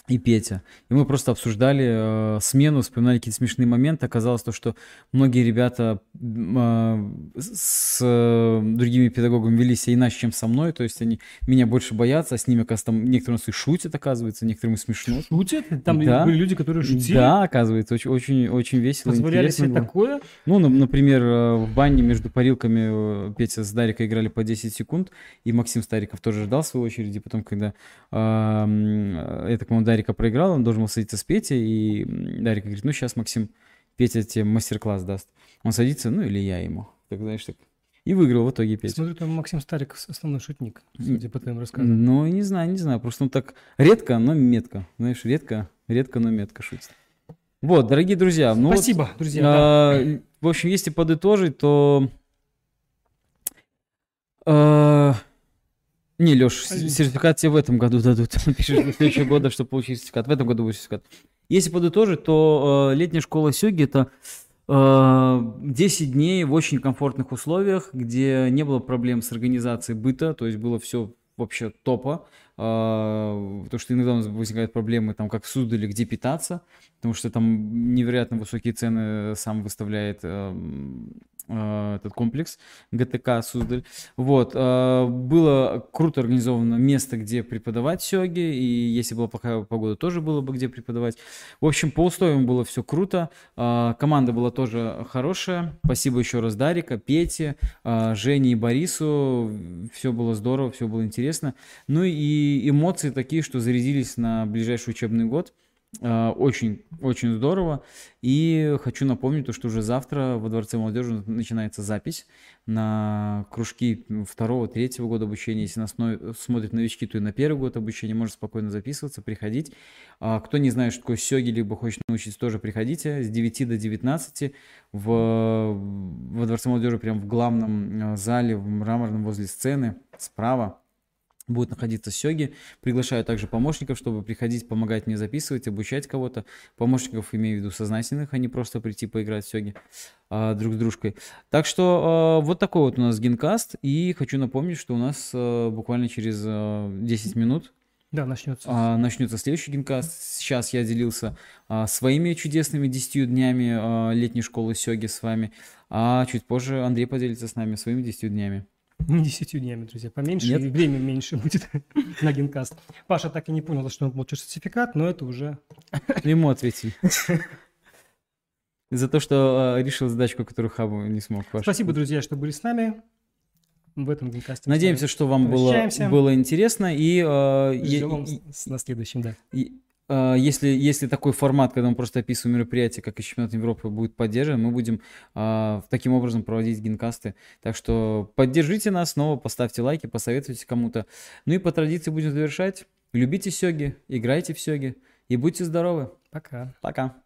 и Петя. И мы просто обсуждали э, смену, вспоминали какие-то смешные моменты. Оказалось то, что многие ребята э, с э, другими педагогами вели себя иначе, чем со мной. То есть они меня больше боятся, а с ними, оказывается, там некоторые у нас и шутят, оказывается, некоторым и смешно. Шутят? Там Да. были люди, которые шутили? Да, оказывается, очень, очень, очень весело, Позволяли себе было. такое? Ну, на- например, э, в бане между парилками э, Петя с Дарикой играли по 10 секунд, и Максим Стариков тоже ждал в свою очередь, и потом, когда, э, так понимаю, Дарика проиграл, он должен был садиться с Петей, и м, Дарика говорит, ну, сейчас Максим, Петя тебе мастер-класс даст. Он садится, ну, или я ему. Так, знаешь, так. И выиграл в итоге Петя. Смотрю, там Максим Стариков основной шутник, судя по твоим рассказам. Ну, не знаю, не знаю, просто он так редко, но метко, знаешь, редко, редко, но метко шутит. Вот, дорогие друзья, ну вот, Спасибо, друзья. да. а, В общем, если подытожить, то... а, Не, Леш, сертификат тебе в этом году дадут. Пишешь до следующего года, чтобы получить сертификат. В этом году будет сертификат. Если подытожить, то э, летняя школа Сёги это э, 10 дней в очень комфортных условиях, где не было проблем с организацией быта, то есть было все вообще топа. А, Потому что иногда у нас возникают проблемы, там, как в Суздале, где питаться, потому что там невероятно высокие цены сам выставляет э, этот комплекс ГТК Суздаль. Вот, э, было круто организовано место, где преподавать сёги, и если была плохая погода, тоже было бы где преподавать. В общем, по условиям было все круто, э, команда была тоже хорошая. Спасибо еще раз Дарика, Пете, э, Жене и Борису, все было здорово, все было интересно. Ну и эмоции такие, что зарядились на ближайший учебный год. А, Очень, очень здорово. И хочу напомнить, то, что уже завтра во Дворце молодежи начинается запись на кружки второго, третьего года обучения. Если нас смотрят новички, то и на первый год обучения можно спокойно записываться, приходить. А Кто не знает, что такое сёги, либо хочет научиться, тоже приходите. С 9 до 19 в, во Дворце молодежи, прям в главном э, зале, в мраморном возле сцены, справа будет находиться сёги. Приглашаю также помощников, чтобы приходить, помогать мне записывать, обучать кого-то. Помощников имею в виду сознательных, а не просто прийти поиграть в сёги а, друг с дружкой. Так что а, вот такой вот у нас генкаст. И хочу напомнить, что у нас а, буквально через а, 10 минут Да, начнется. а, начнется следующий генкаст. Сейчас я делился а, своими чудесными 10 днями а, летней школы сёги с вами. А чуть позже Андрей поделится с нами своими 10 днями. Не десятью днями, друзья, поменьше, Нет? и время меньше будет на генкаст. Паша так и не понял, что он получил сертификат, но это уже... Ему ответили. За то, что а, решил задачку, которую Хабу не смог. Паша. Спасибо, друзья, что были с нами в этом генкасте. Надеемся, что вам было, было интересно. И, е- Ждем и- с- на следующем, да. и, если, если такой формат, когда мы просто описываем мероприятие, как и чемпионат Европы, будет поддержан, мы будем а, таким образом проводить генкасты. Так что поддержите нас снова, поставьте лайки, посоветуйте кому-то. Ну и по традиции будем завершать. Любите сёги, играйте в сёги и будьте здоровы. Пока. Пока.